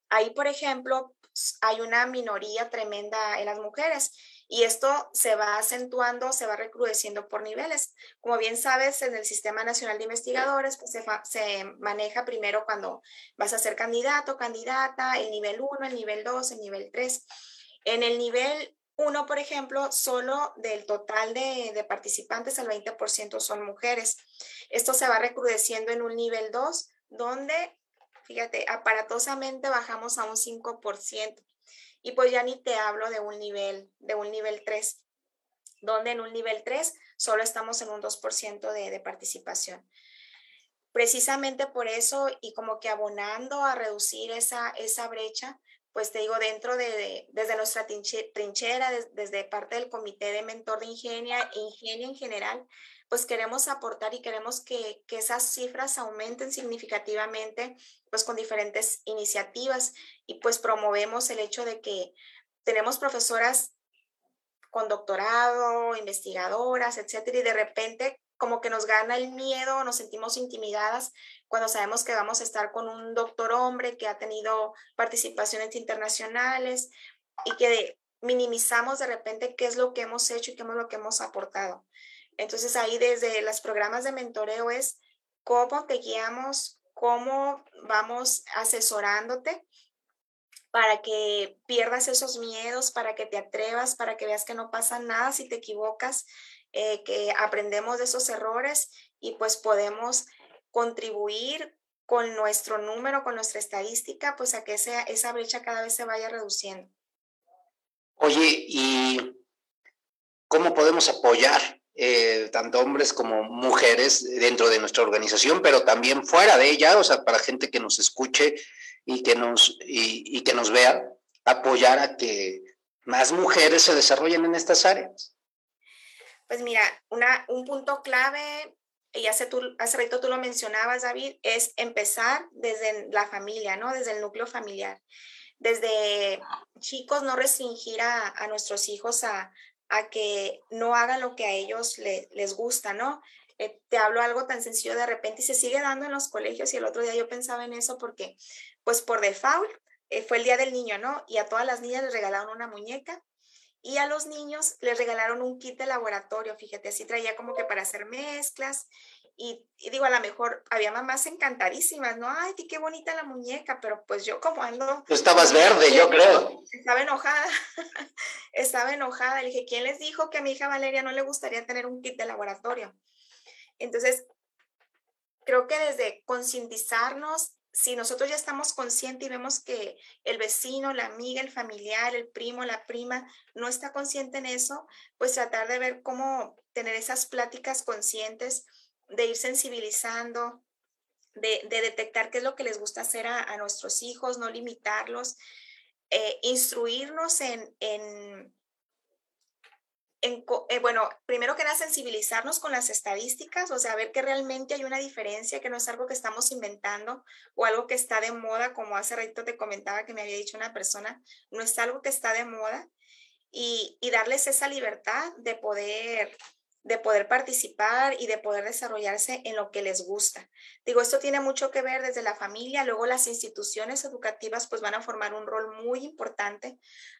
Ahí, por ejemplo, hay una minoría tremenda en las mujeres y esto se va acentuando, se va recrudeciendo por niveles. Como bien sabes, en el Sistema Nacional de Investigadores pues se, maneja primero cuando vas a ser candidato, candidata, el nivel 1, el nivel 2, el nivel 3. En el nivel 1, por ejemplo, solo del total de, de participantes, el 20% son mujeres. Esto se va recrudeciendo en un nivel 2, donde, fíjate, aparatosamente bajamos a un 5%. Y pues ya ni te hablo de un nivel, de un nivel 3, donde en un nivel 3 solo estamos en un 2% de, de participación. Precisamente por eso y como que abonando a reducir esa, esa brecha, pues te digo, dentro de, desde nuestra trinchera, desde parte del comité de mentor de Ingenia Ingenia en general, pues queremos aportar y queremos que, que, esas cifras aumenten significativamente, pues con diferentes iniciativas y pues promovemos el hecho de que tenemos profesoras con doctorado, investigadoras, etcétera, y de repente como que nos gana el miedo, nos sentimos intimidadas cuando sabemos que vamos a estar con un doctor hombre que ha tenido participaciones internacionales y que minimizamos de repente qué es lo que hemos hecho y qué es lo que hemos aportado. Entonces ahí desde los programas de mentoreo es cómo te guiamos, cómo vamos asesorándote para que pierdas esos miedos, para que te atrevas, para que veas que no pasa nada si te equivocas, eh, que aprendemos de esos errores y pues podemos contribuir con nuestro número, con nuestra estadística, pues a que esa, esa brecha cada vez se vaya reduciendo. Oye, ¿y cómo podemos apoyar eh, tanto hombres como mujeres dentro de nuestra organización, pero también fuera de ella, o sea, para gente que nos escuche y que nos, y, que nos vea, apoyar a que más mujeres se desarrollen en estas áreas? Pues mira, una, un punto clave, y hace, tú, hace rato tú lo mencionabas, David, es empezar desde la familia, ¿no? Desde el núcleo familiar. Desde chicos, no restringir a, a nuestros hijos a, a, que no hagan lo que a ellos les gusta, ¿no? Eh, te hablo algo tan sencillo de repente y se sigue dando en los colegios y el otro día yo pensaba en eso porque, pues por default, eh, fue el día del niño, ¿no? Y a todas las niñas les regalaron una muñeca y a los niños les regalaron un kit de laboratorio, fíjate, así traía como que para hacer mezclas. Y, digo, a lo mejor había mamás encantadísimas, ¿no? Ay, qué bonita la muñeca, pero pues yo como ando... Tú estabas verde, yo creo. *laughs* Estaba enojada, *laughs* estaba enojada. Le dije, ¿quién les dijo que a mi hija Valeria no le gustaría tener un kit de laboratorio? Entonces, creo que desde concientizarnos si nosotros ya estamos conscientes y vemos que el vecino, la amiga, el familiar, el primo, la prima no está consciente en eso, pues tratar de ver cómo tener esas pláticas conscientes, de ir sensibilizando, de, detectar qué es lo que les gusta hacer a, nuestros hijos, no limitarlos, eh, instruirnos en, eh, bueno, primero que nada, sensibilizarnos con las estadísticas, o sea, ver que realmente hay una diferencia, que no es algo que estamos inventando o algo que está de moda, como hace rato te comentaba que me había dicho una persona, no es algo que está de moda, y, y darles esa libertad de poder de poder participar y de poder desarrollarse en lo que les gusta. Digo, esto tiene mucho que ver desde la familia, luego las instituciones educativas pues van a formar un rol muy importante.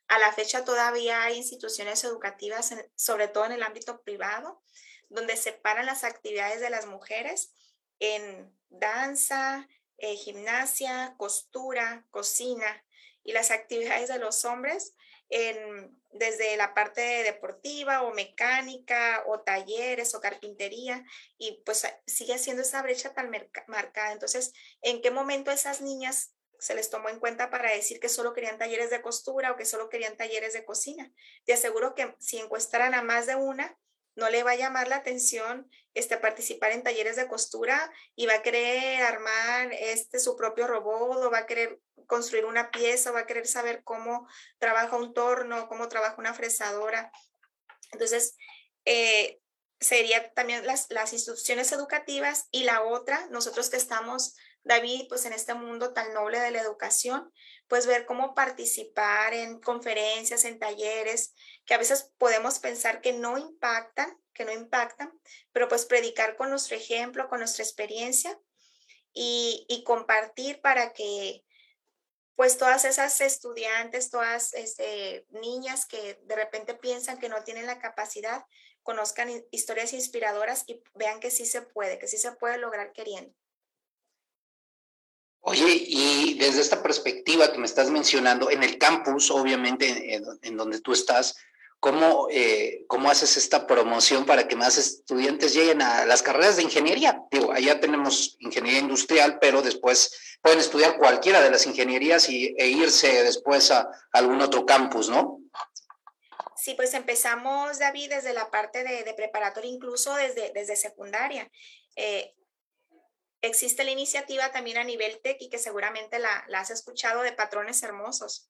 A la fecha todavía hay instituciones educativas, sobre todo en el ámbito privado, donde separan las actividades de las mujeres en danza, eh, gimnasia, costura, cocina y las actividades de los hombres en, desde la parte deportiva o mecánica o talleres o carpintería y pues sigue haciendo esa brecha tan marcada. Entonces, ¿en qué momento esas niñas se les tomó en cuenta para decir que solo querían talleres de costura o que solo querían talleres de cocina? Te aseguro que si encuestaran a más de una, no le va a llamar la atención este, participar en talleres de costura y va a querer armar este, su propio robot o va a querer construir una pieza, va a querer saber cómo trabaja un torno, cómo trabaja una fresadora. Entonces, eh, sería también las, las instituciones educativas y la otra, nosotros que estamos, David, pues en este mundo tan noble de la educación, pues ver cómo participar en conferencias, en talleres, que a veces podemos pensar que no impactan, que no impactan, pero pues predicar con nuestro ejemplo, con nuestra experiencia y, compartir para que pues todas esas estudiantes, todas este, niñas que de repente piensan que no tienen la capacidad, conozcan historias inspiradoras y vean que sí se puede, que sí se puede lograr queriendo. Oye, y desde esta perspectiva que me estás mencionando, en el campus, obviamente, en, donde tú estás, ¿cómo, eh, ¿cómo haces esta promoción para que más estudiantes lleguen a las carreras de ingeniería? Digo, allá tenemos ingeniería industrial, pero después pueden estudiar cualquiera de las ingenierías y, e irse después a, algún otro campus, ¿no? Sí, pues empezamos, David, desde la parte de, de preparatoria, incluso desde, desde secundaria. Eh, Existe la iniciativa también a nivel TEC y que seguramente la, has escuchado de patrones hermosos.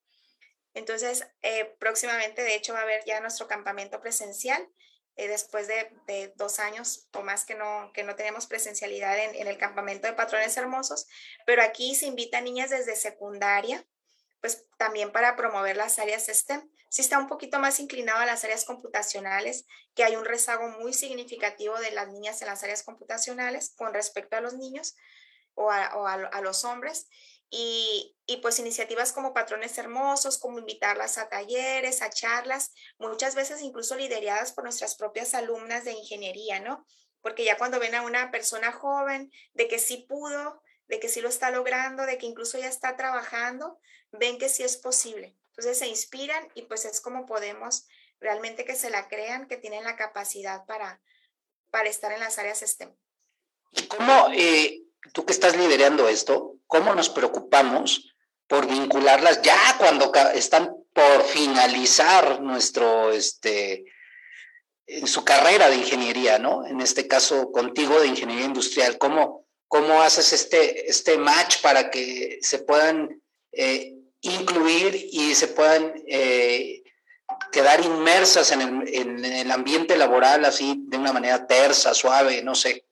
Entonces, eh, próximamente, de hecho, va a haber ya nuestro campamento presencial. Eh, después de, dos años o más que no, que no tenemos presencialidad en, en el campamento de patrones hermosos, pero aquí se invita a niñas desde secundaria, pues también para promover las áreas STEM sí está un poquito más inclinado a las áreas computacionales, que hay un rezago muy significativo de las niñas en las áreas computacionales con respecto a los niños o a, los hombres. Y, y, pues iniciativas como patrones hermosos, como invitarlas a talleres, a charlas, muchas veces incluso lideradas por nuestras propias alumnas de ingeniería, ¿no? Porque ya cuando ven a una persona joven de que sí pudo, de que sí lo está logrando, de que incluso ya está trabajando, ven que sí es posible. Entonces se inspiran y pues es como podemos realmente que se la crean, que tienen la capacidad para, para estar en las áreas STEM. ¿Y cómo, eh, tú que estás liderando esto, cómo nos preocupamos por vincularlas ya cuando están por finalizar nuestro, este, en su carrera de ingeniería, ¿no? En este caso, contigo de ingeniería industrial, ¿cómo, cómo haces este, este match para que se puedan eh, incluir y se puedan eh, quedar inmersas en el, en el ambiente laboral así de una manera tersa, suave, no sé.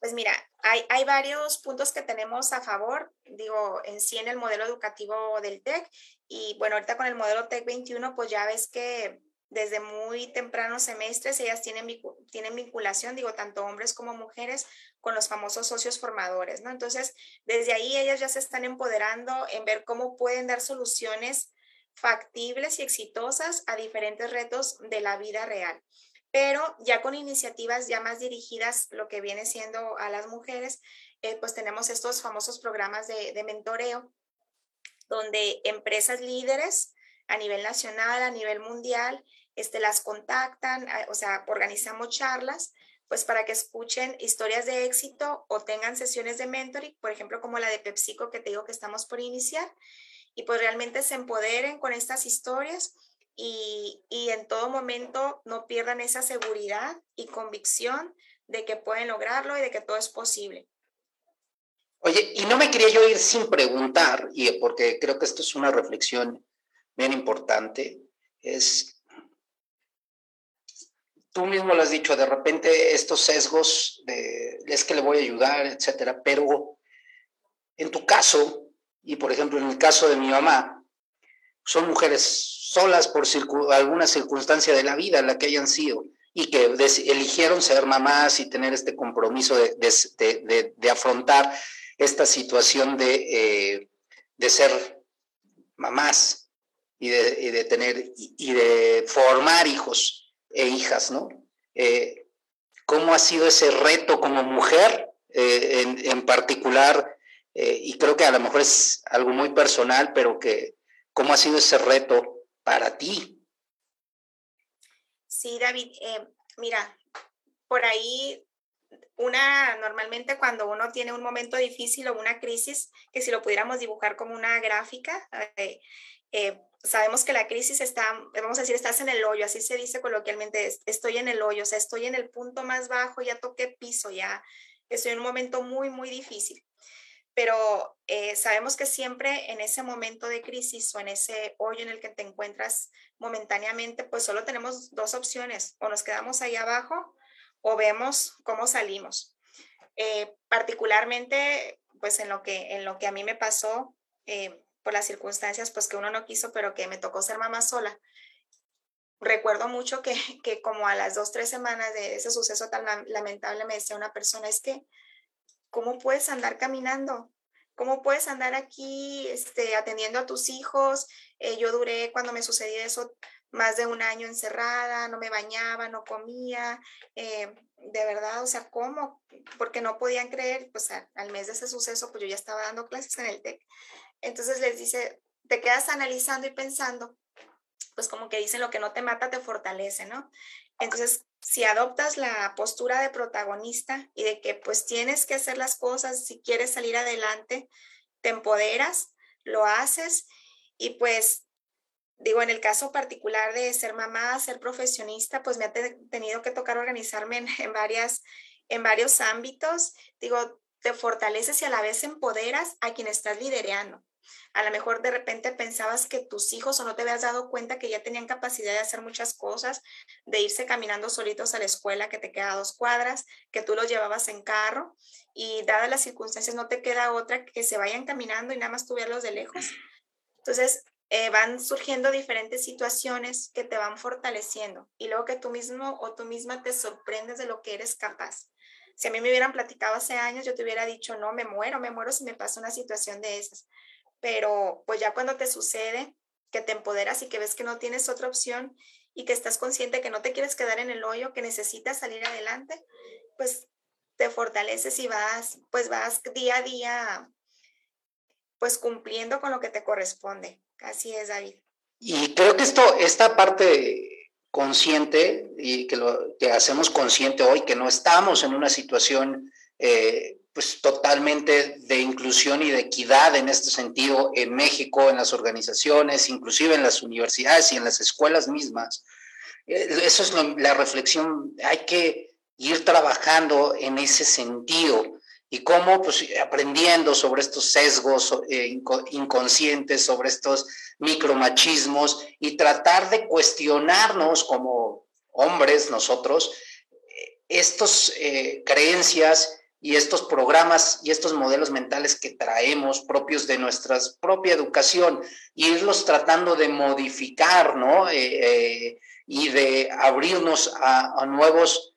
Pues mira, hay, hay, varios puntos que tenemos a favor, digo, en sí en el modelo educativo del TEC. Y bueno, ahorita con el modelo TEC 21, pues ya ves que desde muy tempranos semestres ellas tienen, tienen vinculación, digo, tanto hombres como mujeres, con los famosos socios formadores, ¿no? Entonces, desde ahí ellas ya se están empoderando en ver cómo pueden dar soluciones factibles y exitosas a diferentes retos de la vida real. Pero ya con iniciativas ya más dirigidas, lo que viene siendo a las mujeres, eh, pues tenemos estos famosos programas de, de mentoreo, donde empresas líderes a nivel nacional, a nivel mundial, este, las contactan, o sea, organizamos charlas, pues para que escuchen historias de éxito o tengan sesiones de mentoring, por ejemplo, como la de PepsiCo que te digo que estamos por iniciar, y pues realmente se empoderen con estas historias y, y en todo momento no pierdan esa seguridad y convicción de que pueden lograrlo y de que todo es posible. Oye, y no me quería yo ir sin preguntar, y porque creo que esto es una reflexión bien importante, es tú mismo lo has dicho, de repente estos sesgos de es que le voy a ayudar, etcétera, pero en tu caso, y por ejemplo en el caso de mi mamá, son mujeres solas por alguna circunstancia de la vida, la que hayan sido, y que eligieron ser mamás y tener este compromiso de, afrontar esta situación de, eh, ser mamás y de, tener y de formar hijos e hijas, ¿no? Eh, ¿Cómo ha sido ese reto como mujer eh, en, particular? Eh, y creo que a lo mejor es algo muy personal, pero que, ¿cómo ha sido ese reto para ti? Sí, David, mira, por ahí una, normalmente cuando uno tiene un momento difícil o una crisis, que si lo pudiéramos dibujar como una gráfica, eh, sabemos que la crisis está, vamos a decir, estás en el hoyo, así se dice coloquialmente, estoy en el hoyo, o sea, estoy en el punto más bajo, ya toqué piso, ya estoy en un momento muy, muy difícil. Pero eh, sabemos que siempre en ese momento de crisis o en ese hoyo en el que te encuentras momentáneamente, pues solo tenemos dos opciones, o nos quedamos ahí abajo o vemos cómo salimos. Eh, particularmente, pues en lo, que, en lo que a mí me pasó, eh, por las circunstancias pues que uno no quiso, pero que me tocó ser mamá sola. Recuerdo mucho que, *laughs* que como a las dos, tres semanas de ese suceso tan lamentable me decía una persona, es que, ¿cómo puedes andar caminando? ¿Cómo puedes andar aquí este, atendiendo a tus hijos? Eh, yo duré cuando me sucedió eso más de un año encerrada, no me bañaba, no comía, eh, de verdad, o sea, ¿cómo? Porque no podían creer, pues al mes de ese suceso, pues yo ya estaba dando clases en el TEC entonces les dice, te quedas analizando y pensando, pues como que dicen lo que no te mata te fortalece, ¿no? Entonces, si adoptas la postura de protagonista y de que pues tienes que hacer las cosas, si quieres salir adelante, te empoderas, lo haces y pues digo, en el caso particular de ser mamá, ser profesionista, pues me ha tenido que tocar organizarme en, en, varias, en varios ámbitos. Digo, te fortaleces y a la vez empoderas a quien estás liderando. A lo mejor de repente pensabas que tus hijos o no te habías dado cuenta que ya tenían capacidad de hacer muchas cosas, de irse caminando solitos a la escuela que te queda dos cuadras, que tú los llevabas en carro y dadas las circunstancias no te queda otra que se vayan caminando y nada más tú verlos de lejos. Entonces, eh, van surgiendo diferentes situaciones que te van fortaleciendo y luego que tú mismo o tú misma te sorprendes de lo que eres capaz. Si a mí me hubieran platicado hace años, yo te hubiera dicho, no, me muero, me muero si me pasa una situación de esas pero pues ya cuando te sucede, que te empoderas y que ves que no tienes otra opción y que estás consciente que no te quieres quedar en el hoyo, que necesitas salir adelante, pues te fortaleces y vas, pues vas día a día, pues cumpliendo con lo que te corresponde. Así es, David. Y creo que esto, esta parte consciente y que lo que hacemos consciente hoy, que no estamos en una situación eh, pues totalmente de inclusión y de equidad en este sentido en México, en las organizaciones, inclusive en las universidades y en las escuelas mismas. Eh, eso es la reflexión, hay que ir trabajando en ese sentido. y cómo, pues, aprendiendo sobre estos sesgos eh, inconscientes, sobre estos micromachismos y tratar de cuestionarnos como hombres nosotros eh, estas creencias y estos programas y estos modelos mentales que traemos propios de nuestra propia educación, irlos tratando de modificar, ¿no? y de abrirnos a, nuevos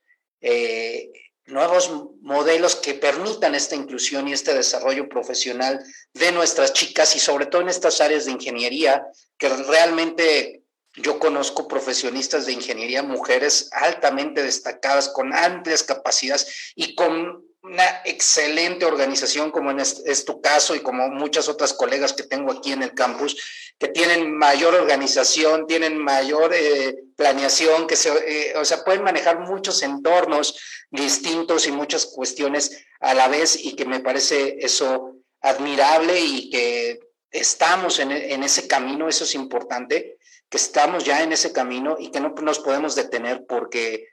nuevos modelos que permitan esta inclusión y este desarrollo profesional de nuestras chicas y sobre todo en estas áreas de ingeniería, que realmente yo conozco profesionistas de ingeniería, mujeres altamente destacadas, con amplias capacidades y con una excelente organización como en es, tu caso y como muchas otras colegas que tengo aquí en el campus, que tienen mayor organización, tienen mayor eh, planeación, que se, eh, o sea, pueden manejar muchos entornos distintos y muchas cuestiones a la vez y que me parece eso admirable y que estamos en, en ese camino, eso es importante, que estamos ya en ese camino y que no nos podemos detener porque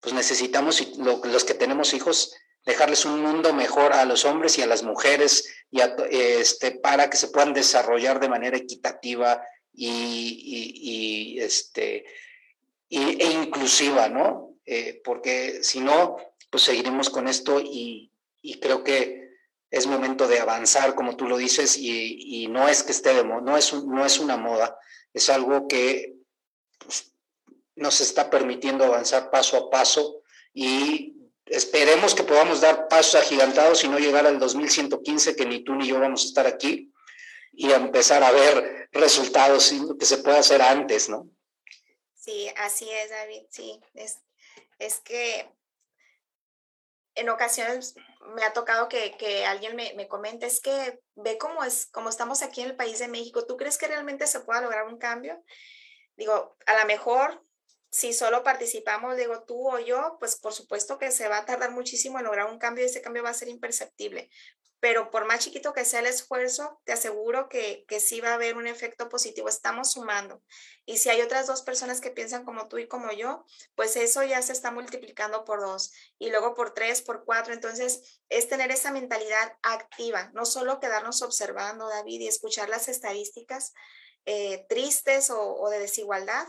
pues necesitamos, los que tenemos hijos, dejarles un mundo mejor a los hombres y a las mujeres y este, para que se puedan desarrollar de manera equitativa y, y, este, e inclusiva, ¿no? Eh, porque si no, pues seguiremos con esto y, creo que es momento de avanzar, como tú lo dices, y, no es que esté de moda, no es, no es una moda, es algo que pues, nos está permitiendo avanzar paso a paso y Esperemos que podamos dar pasos agigantados y no llegar al 2115, que ni tú ni yo vamos a estar aquí, y empezar a ver resultados que se pueda hacer antes, ¿no? Sí, así es, David, sí. Es, es que en ocasiones me ha tocado que, que alguien me, me, comente, es que ve cómo, es, cómo estamos aquí en el país de México, ¿tú crees que realmente se pueda lograr un cambio? Digo, a lo mejor si solo participamos, digo, tú o yo, pues por supuesto que se va a tardar muchísimo en lograr un cambio y ese cambio va a ser imperceptible. Pero por más chiquito que sea el esfuerzo, te aseguro que, que sí va a haber un efecto positivo. Estamos sumando. Y si hay otras dos personas que piensan como tú y como yo, pues eso ya se está multiplicando por dos y luego por tres, por cuatro. Entonces, es tener esa mentalidad activa, no solo quedarnos observando, David, y escuchar las estadísticas eh, tristes o, o de desigualdad,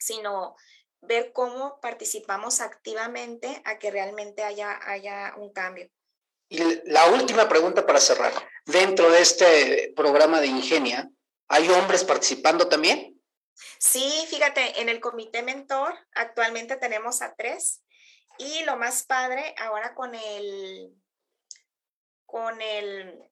sino ver cómo participamos activamente a que realmente haya, haya un cambio. Y la última pregunta para cerrar. Dentro de este programa de Ingenia, ¿hay hombres participando también? Sí, fíjate, en el comité mentor actualmente tenemos a tres y lo más padre ahora con el, con el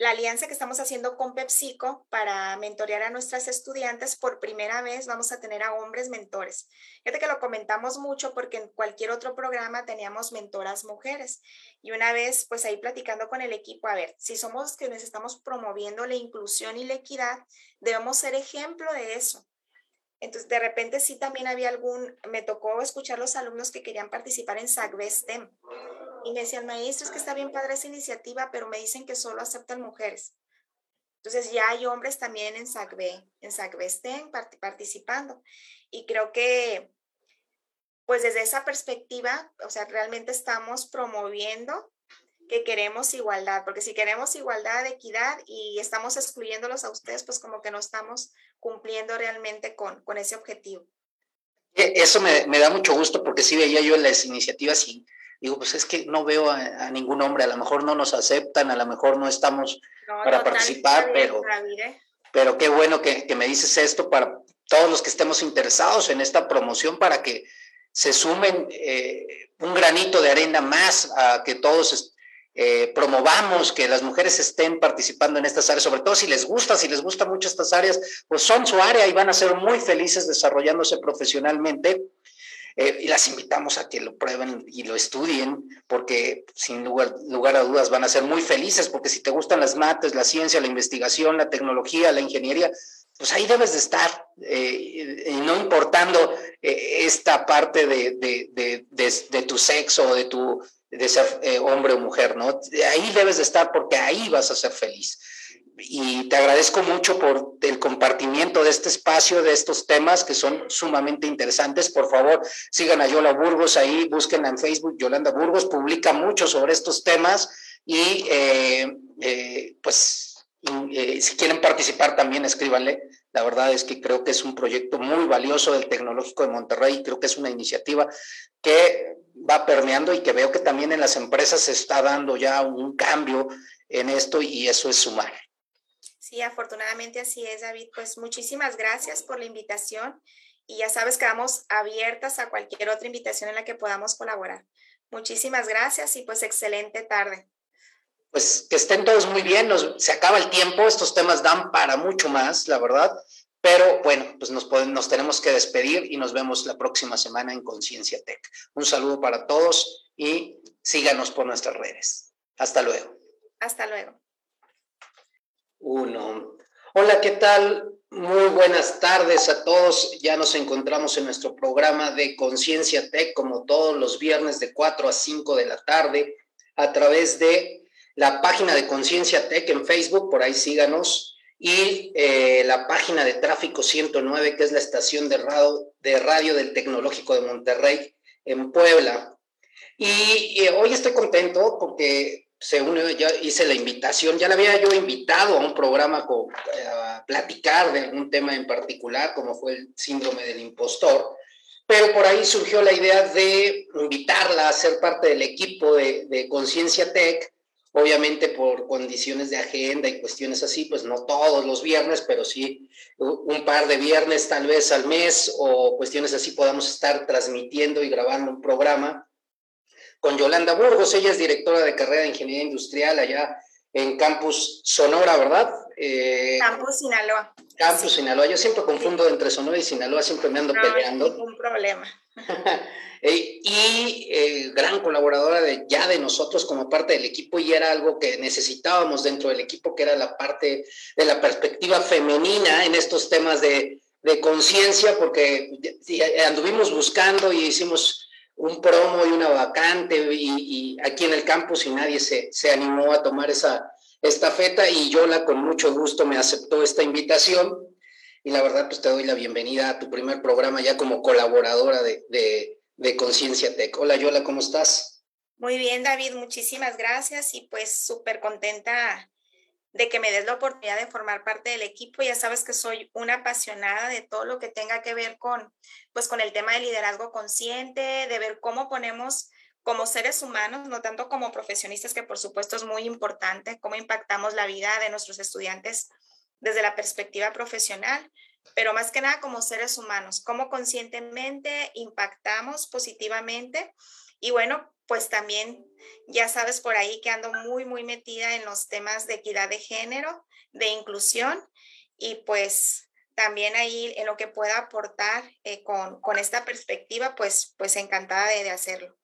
la alianza que estamos haciendo con PepsiCo para mentorear a nuestras estudiantes, por primera vez vamos a tener a hombres mentores. Fíjate que lo comentamos mucho porque en cualquier otro programa teníamos mentoras mujeres. Y una vez, pues ahí platicando con el equipo, a ver, si somos quienes estamos promoviendo la inclusión y la equidad, debemos ser ejemplo de eso. Entonces, de repente sí también había algún, me tocó escuchar los alumnos que querían participar en SAGVE STEM y me decían, maestro, es que está bien padre esa iniciativa, pero me dicen que solo aceptan mujeres. Entonces ya hay hombres también en SACB, en SACB estén participando. Y creo que, pues desde esa perspectiva, o sea, realmente estamos promoviendo que queremos igualdad, porque si queremos igualdad, equidad y estamos excluyéndolos a ustedes, pues como que no estamos cumpliendo realmente con, con ese objetivo. E, eso me, me, da mucho gusto porque sí veía yo las iniciativas y digo, pues es que no veo a, ningún hombre, a lo mejor no nos aceptan, a lo mejor no estamos para participar, pero, pero qué bueno que, me dices esto para todos los que estemos interesados en esta promoción, para que se sumen eh, un granito de arena más a que todos eh, promovamos que las mujeres estén participando en estas áreas, sobre todo si les gusta, si les gusta mucho estas áreas, pues son su área y van a ser muy felices desarrollándose profesionalmente. Eh, y las invitamos a que lo prueben y lo estudien, porque sin lugar, lugar, a dudas van a ser muy felices, porque si te gustan las mates, la ciencia, la investigación, la tecnología, la ingeniería, pues ahí debes de estar, eh, y no importando eh, esta parte de, de, de, de, tu sexo de tu de ser hombre o mujer, ¿no? Ahí debes de estar porque ahí vas a ser feliz. Y te agradezco mucho por el compartimiento de este espacio, de estos temas que son sumamente interesantes. Por favor, sigan a Yola Burgos ahí, búsquenla en Facebook. Yolanda Burgos publica mucho sobre estos temas y eh, eh, pues eh, si quieren participar también escríbanle. La verdad es que creo que es un proyecto muy valioso del Tecnológico de Monterrey. Creo que es una iniciativa que va permeando y que veo que también en las empresas se está dando ya un cambio en esto y eso es sumar. Sí, afortunadamente así es, David. Pues muchísimas gracias por la invitación y ya sabes que vamos abiertas a cualquier otra invitación en la que podamos colaborar. Muchísimas gracias y pues excelente tarde. Pues que estén todos muy bien, se acaba el tiempo, estos temas dan para mucho más, la verdad, pero bueno, pues nos, nos tenemos que despedir y nos vemos la próxima semana en Conciencia Tech. Un saludo para todos y síganos por nuestras redes. Hasta luego. Hasta luego. Uno. Hola, ¿qué tal? Muy buenas tardes a todos. Ya nos encontramos en nuestro programa de Conciencia Tech, como todos los viernes de 4 a 5 de la tarde, a través de la página de Conciencia Tech en Facebook, por ahí síganos, y eh, la página de Tráfico 109, que es la estación de radio, de radio del Tecnológico de Monterrey en Puebla. Y eh, hoy estoy contento porque se unió, ya hice la invitación, ya la había yo invitado a un programa con, eh, a platicar de algún tema en particular, como fue el síndrome del impostor, pero por ahí surgió la idea de invitarla a ser parte del equipo de, de Conciencia Tech, obviamente por condiciones de agenda y cuestiones así, pues no todos los viernes, pero sí un par de viernes tal vez al mes o cuestiones así podamos estar transmitiendo y grabando un programa con Yolanda Burgos. Ella es directora de carrera de Ingeniería Industrial allá en Campus Sonora, ¿verdad? Eh, Campus Sinaloa. Campus Sinaloa. Yo siempre confundo entre Sonora y Sinaloa, siempre me ando peleando. Ningún problema. *laughs* Eh, y eh, gran colaboradora de, ya de nosotros como parte del equipo y era algo que necesitábamos dentro del equipo, que era la parte de la perspectiva femenina en estos temas de, de conciencia, porque anduvimos buscando y hicimos un promo y una vacante y, aquí en el campus y nadie se, se animó a tomar esa estafeta y Yola con mucho gusto me aceptó esta invitación y la verdad pues te doy la bienvenida a tu primer programa ya como colaboradora de, de, de Conciencia Tech. Hola Yola, ¿cómo estás? Muy bien David, muchísimas gracias y pues súper contenta de que me des la oportunidad de formar parte del equipo. Ya sabes que soy una apasionada de todo lo que tenga que ver con, pues, con el tema de liderazgo consciente, de ver cómo ponemos como seres humanos, no tanto como profesionistas, que por supuesto es muy importante, cómo impactamos la vida de nuestros estudiantes desde la perspectiva profesional, pero más que nada como seres humanos, cómo conscientemente impactamos positivamente y bueno, pues también ya sabes por ahí que ando muy, muy metida en los temas de equidad de género, de inclusión y pues también ahí en lo que pueda aportar eh, con, con, esta perspectiva, pues, pues encantada de, de, hacerlo.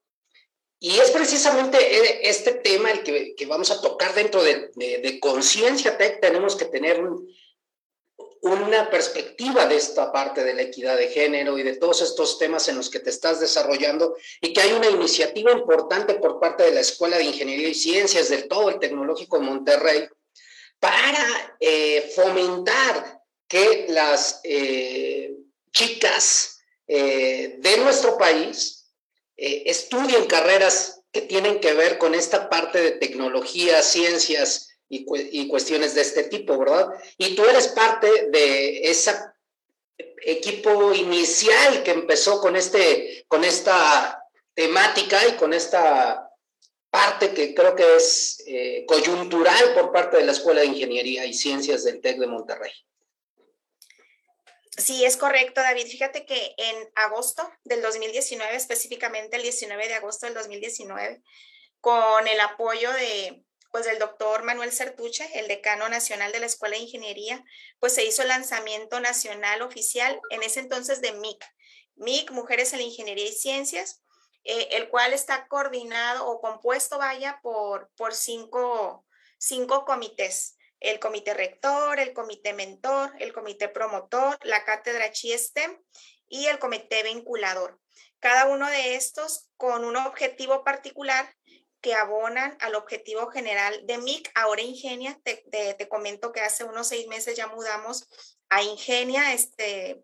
Y es precisamente eh, este tema el que, que vamos a tocar dentro de, de, Conciencia. Tenemos que tener un, una perspectiva de esta parte de la equidad de género y de todos estos temas en los que te estás desarrollando y que hay una iniciativa importante por parte de la Escuela de Ingeniería y Ciencias del todo el Tecnológico Monterrey para eh, fomentar que las eh, chicas eh, de nuestro país estudien carreras que tienen que ver con esta parte de tecnología, ciencias, y, cuestiones de este tipo, ¿verdad? Y tú eres parte de ese equipo inicial que empezó con, este, con esta temática y con esta parte que creo que es eh, coyuntural por parte de la Escuela de Ingeniería y Ciencias del TEC de Monterrey. Sí, es correcto, David. Fíjate que en agosto del 2019, específicamente el 19 de agosto del 2019, con el apoyo de pues el doctor Manuel Certuche, el decano nacional de la Escuela de Ingeniería, pues se hizo el lanzamiento nacional oficial en ese entonces de MIC, MIC, Mujeres en la Ingeniería y Ciencias, eh, el cual está coordinado o compuesto, vaya, por, por cinco, cinco comités. El comité rector, el comité mentor, el comité promotor, la cátedra CHISTEM y el comité vinculador. Cada uno de estos con un objetivo particular que abonan al objetivo general de MIC, ahora Ingenia, te, te, comento que hace unos seis meses ya mudamos a Ingenia, este,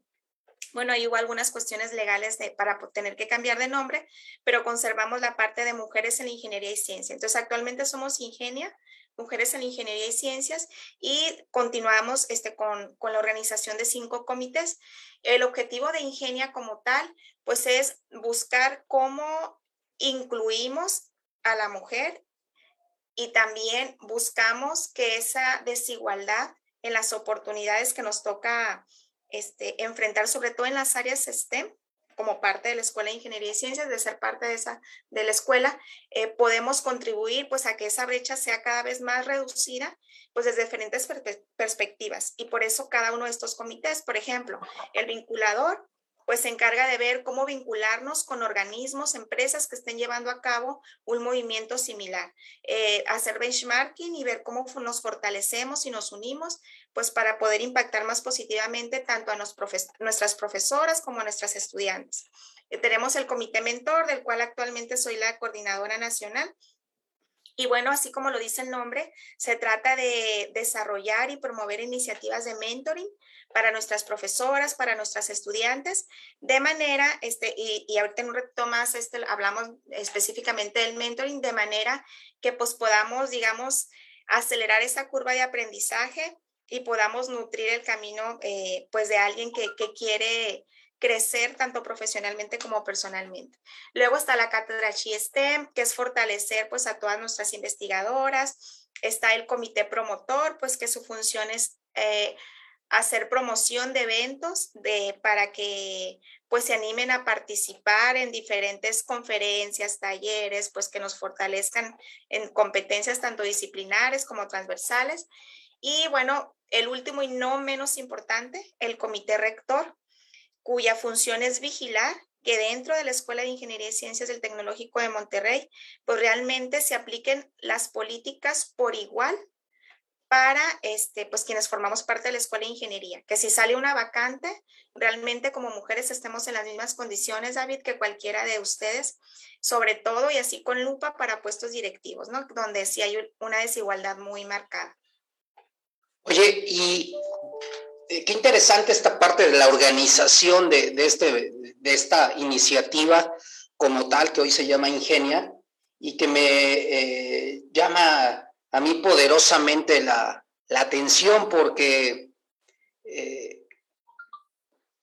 bueno, hay algunas cuestiones legales de, para tener que cambiar de nombre, pero conservamos la parte de mujeres en ingeniería y ciencia. Entonces, actualmente somos Ingenia, mujeres en ingeniería y ciencias, y continuamos este, con, con la organización de cinco comités. El objetivo de Ingenia como tal, pues es buscar cómo incluimos a la mujer y también buscamos que esa desigualdad en las oportunidades que nos toca este, enfrentar, sobre todo en las áreas STEM, como parte de la Escuela de Ingeniería y Ciencias, de ser parte de esa de la escuela, eh, podemos contribuir pues a que esa brecha sea cada vez más reducida, pues desde diferentes perspectivas. Y por eso cada uno de estos comités, por ejemplo, el vinculador pues se encarga de ver cómo vincularnos con organismos, empresas que estén llevando a cabo un movimiento similar, eh, hacer benchmarking y ver cómo nos fortalecemos y nos unimos, pues para poder impactar más positivamente tanto a nuestras profesoras como a nuestras estudiantes. Eh, tenemos el comité mentor, del cual actualmente soy la coordinadora nacional, y bueno, así como lo dice el nombre, se trata de desarrollar y promover iniciativas de mentoring para nuestras profesoras, para nuestras estudiantes, de manera, este, y, y ahorita en un reto más este, hablamos específicamente del mentoring, de manera que pues podamos, digamos, acelerar esa curva de aprendizaje y podamos nutrir el camino eh, pues de alguien que, que quiere crecer tanto profesionalmente como personalmente. Luego está la cátedra STEM, que es fortalecer pues a todas nuestras investigadoras. Está el comité promotor, pues que su función es eh, hacer promoción de eventos de, para que pues se animen a participar en diferentes conferencias, talleres, pues que nos fortalezcan en competencias tanto disciplinares como transversales. Y bueno, el último y no menos importante, el comité rector, cuya función es vigilar que dentro de la Escuela de Ingeniería y Ciencias del Tecnológico de Monterrey, pues realmente se apliquen las políticas por igual para este, pues quienes formamos parte de la Escuela de Ingeniería, que si sale una vacante, realmente como mujeres estemos en las mismas condiciones, David, que cualquiera de ustedes, sobre todo y así con lupa para puestos directivos, ¿no? Donde sí hay una desigualdad muy marcada. Oye, y eh, qué interesante esta parte de la organización de, de, este, de esta iniciativa como tal, que hoy se llama Ingenia, y que me eh, llama a mí poderosamente la, la atención porque eh,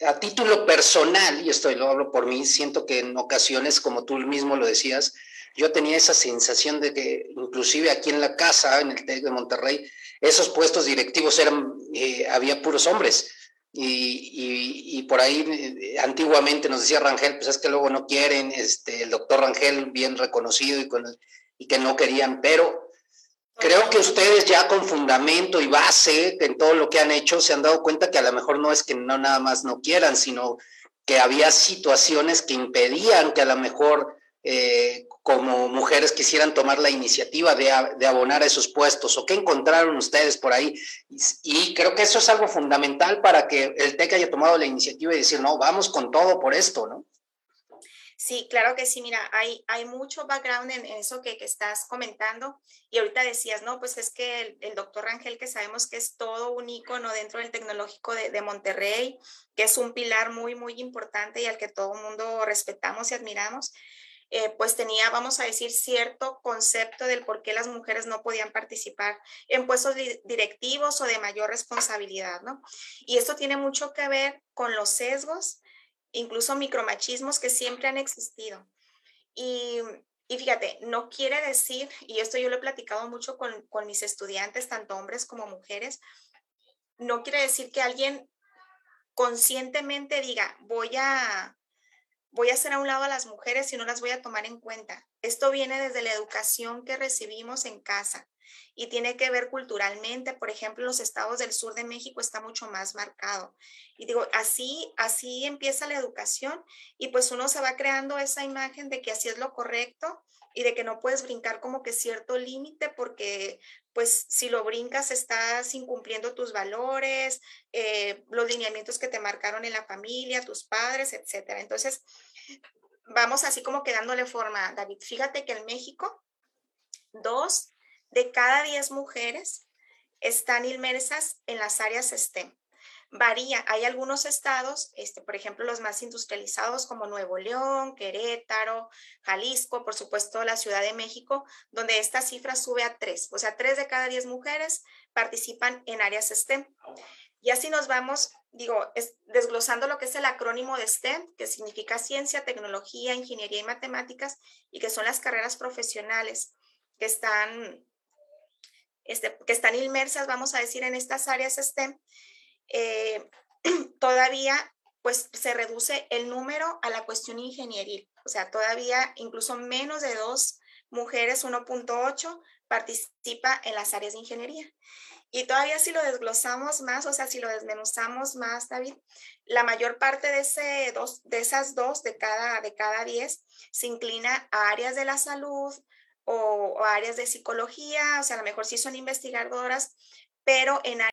a título personal, y esto lo hablo por mí, siento que en ocasiones, como tú mismo lo decías, yo tenía esa sensación de que inclusive aquí en la casa, en el TEC de Monterrey, esos puestos directivos eran, eh, había puros hombres. Y, y, por ahí eh, antiguamente nos decía Rangel, pues es que luego no quieren, este, el doctor Rangel bien reconocido y, con y que no querían, pero creo que ustedes ya con fundamento y base en todo lo que han hecho se han dado cuenta que a lo mejor no es que no nada más no quieran, sino que había situaciones que impedían que a lo mejor eh, como mujeres quisieran tomar la iniciativa de, abonar a esos puestos o qué encontraron ustedes por ahí. Y, creo que eso es algo fundamental para que el TEC haya tomado la iniciativa y decir, no, vamos con todo por esto, ¿no? Sí, claro que sí. Mira, hay, hay mucho background en, eso que, estás comentando. Y ahorita decías, no, pues es que el, doctor Rangel, que sabemos que es todo un ícono dentro del tecnológico de Monterrey, que es un pilar muy, muy importante y al que todo el mundo respetamos y admiramos eh, pues tenía, vamos a decir, cierto concepto del por qué las mujeres no podían participar en puestos directivos o de mayor responsabilidad, ¿no? Y esto tiene mucho que ver con los sesgos, incluso micromachismos que siempre han existido. Y, y fíjate, no quiere decir, y esto yo lo he platicado mucho con, con mis estudiantes, tanto hombres como mujeres, no quiere decir que alguien conscientemente diga, voy a, voy a hacer a un lado a las mujeres y no las voy a tomar en cuenta. Esto viene desde la educación que recibimos en casa y tiene que ver culturalmente. Por ejemplo, los estados del sur de México está mucho más marcado. Y digo, así, así empieza la educación y pues uno se va creando esa imagen de que así es lo correcto y de que no puedes brincar como que cierto límite porque pues si lo brincas estás incumpliendo tus valores, eh, los lineamientos que te marcaron en la familia, tus padres, etcétera. Entonces, vamos así como que dándole forma, David. Fíjate que en México dos de cada diez mujeres están inmersas en las áreas STEM. Varía, hay algunos estados, este, por ejemplo, los más industrializados como Nuevo León, Querétaro, Jalisco, por supuesto la Ciudad de México, donde esta cifra sube a tres, o sea, tres de cada diez mujeres participan en áreas STEM. Y así nos vamos, digo, desglosando lo que es el acrónimo de STEM, que significa ciencia, tecnología, ingeniería y matemáticas, y que son las carreras profesionales que están, este, que están inmersas, vamos a decir, en estas áreas STEM. Eh, *clears throat* todavía pues se reduce el número a la cuestión ingenieril, o sea, todavía incluso menos de dos mujeres, 1.8, participa en las áreas de ingeniería. Y todavía si lo desglosamos más, o sea, si lo desmenuzamos más, David, la mayor parte de, ese dos, de esas dos de cada, de cada diez se inclina a áreas de la salud o, o áreas de psicología, o sea, a lo mejor sí son investigadoras, pero en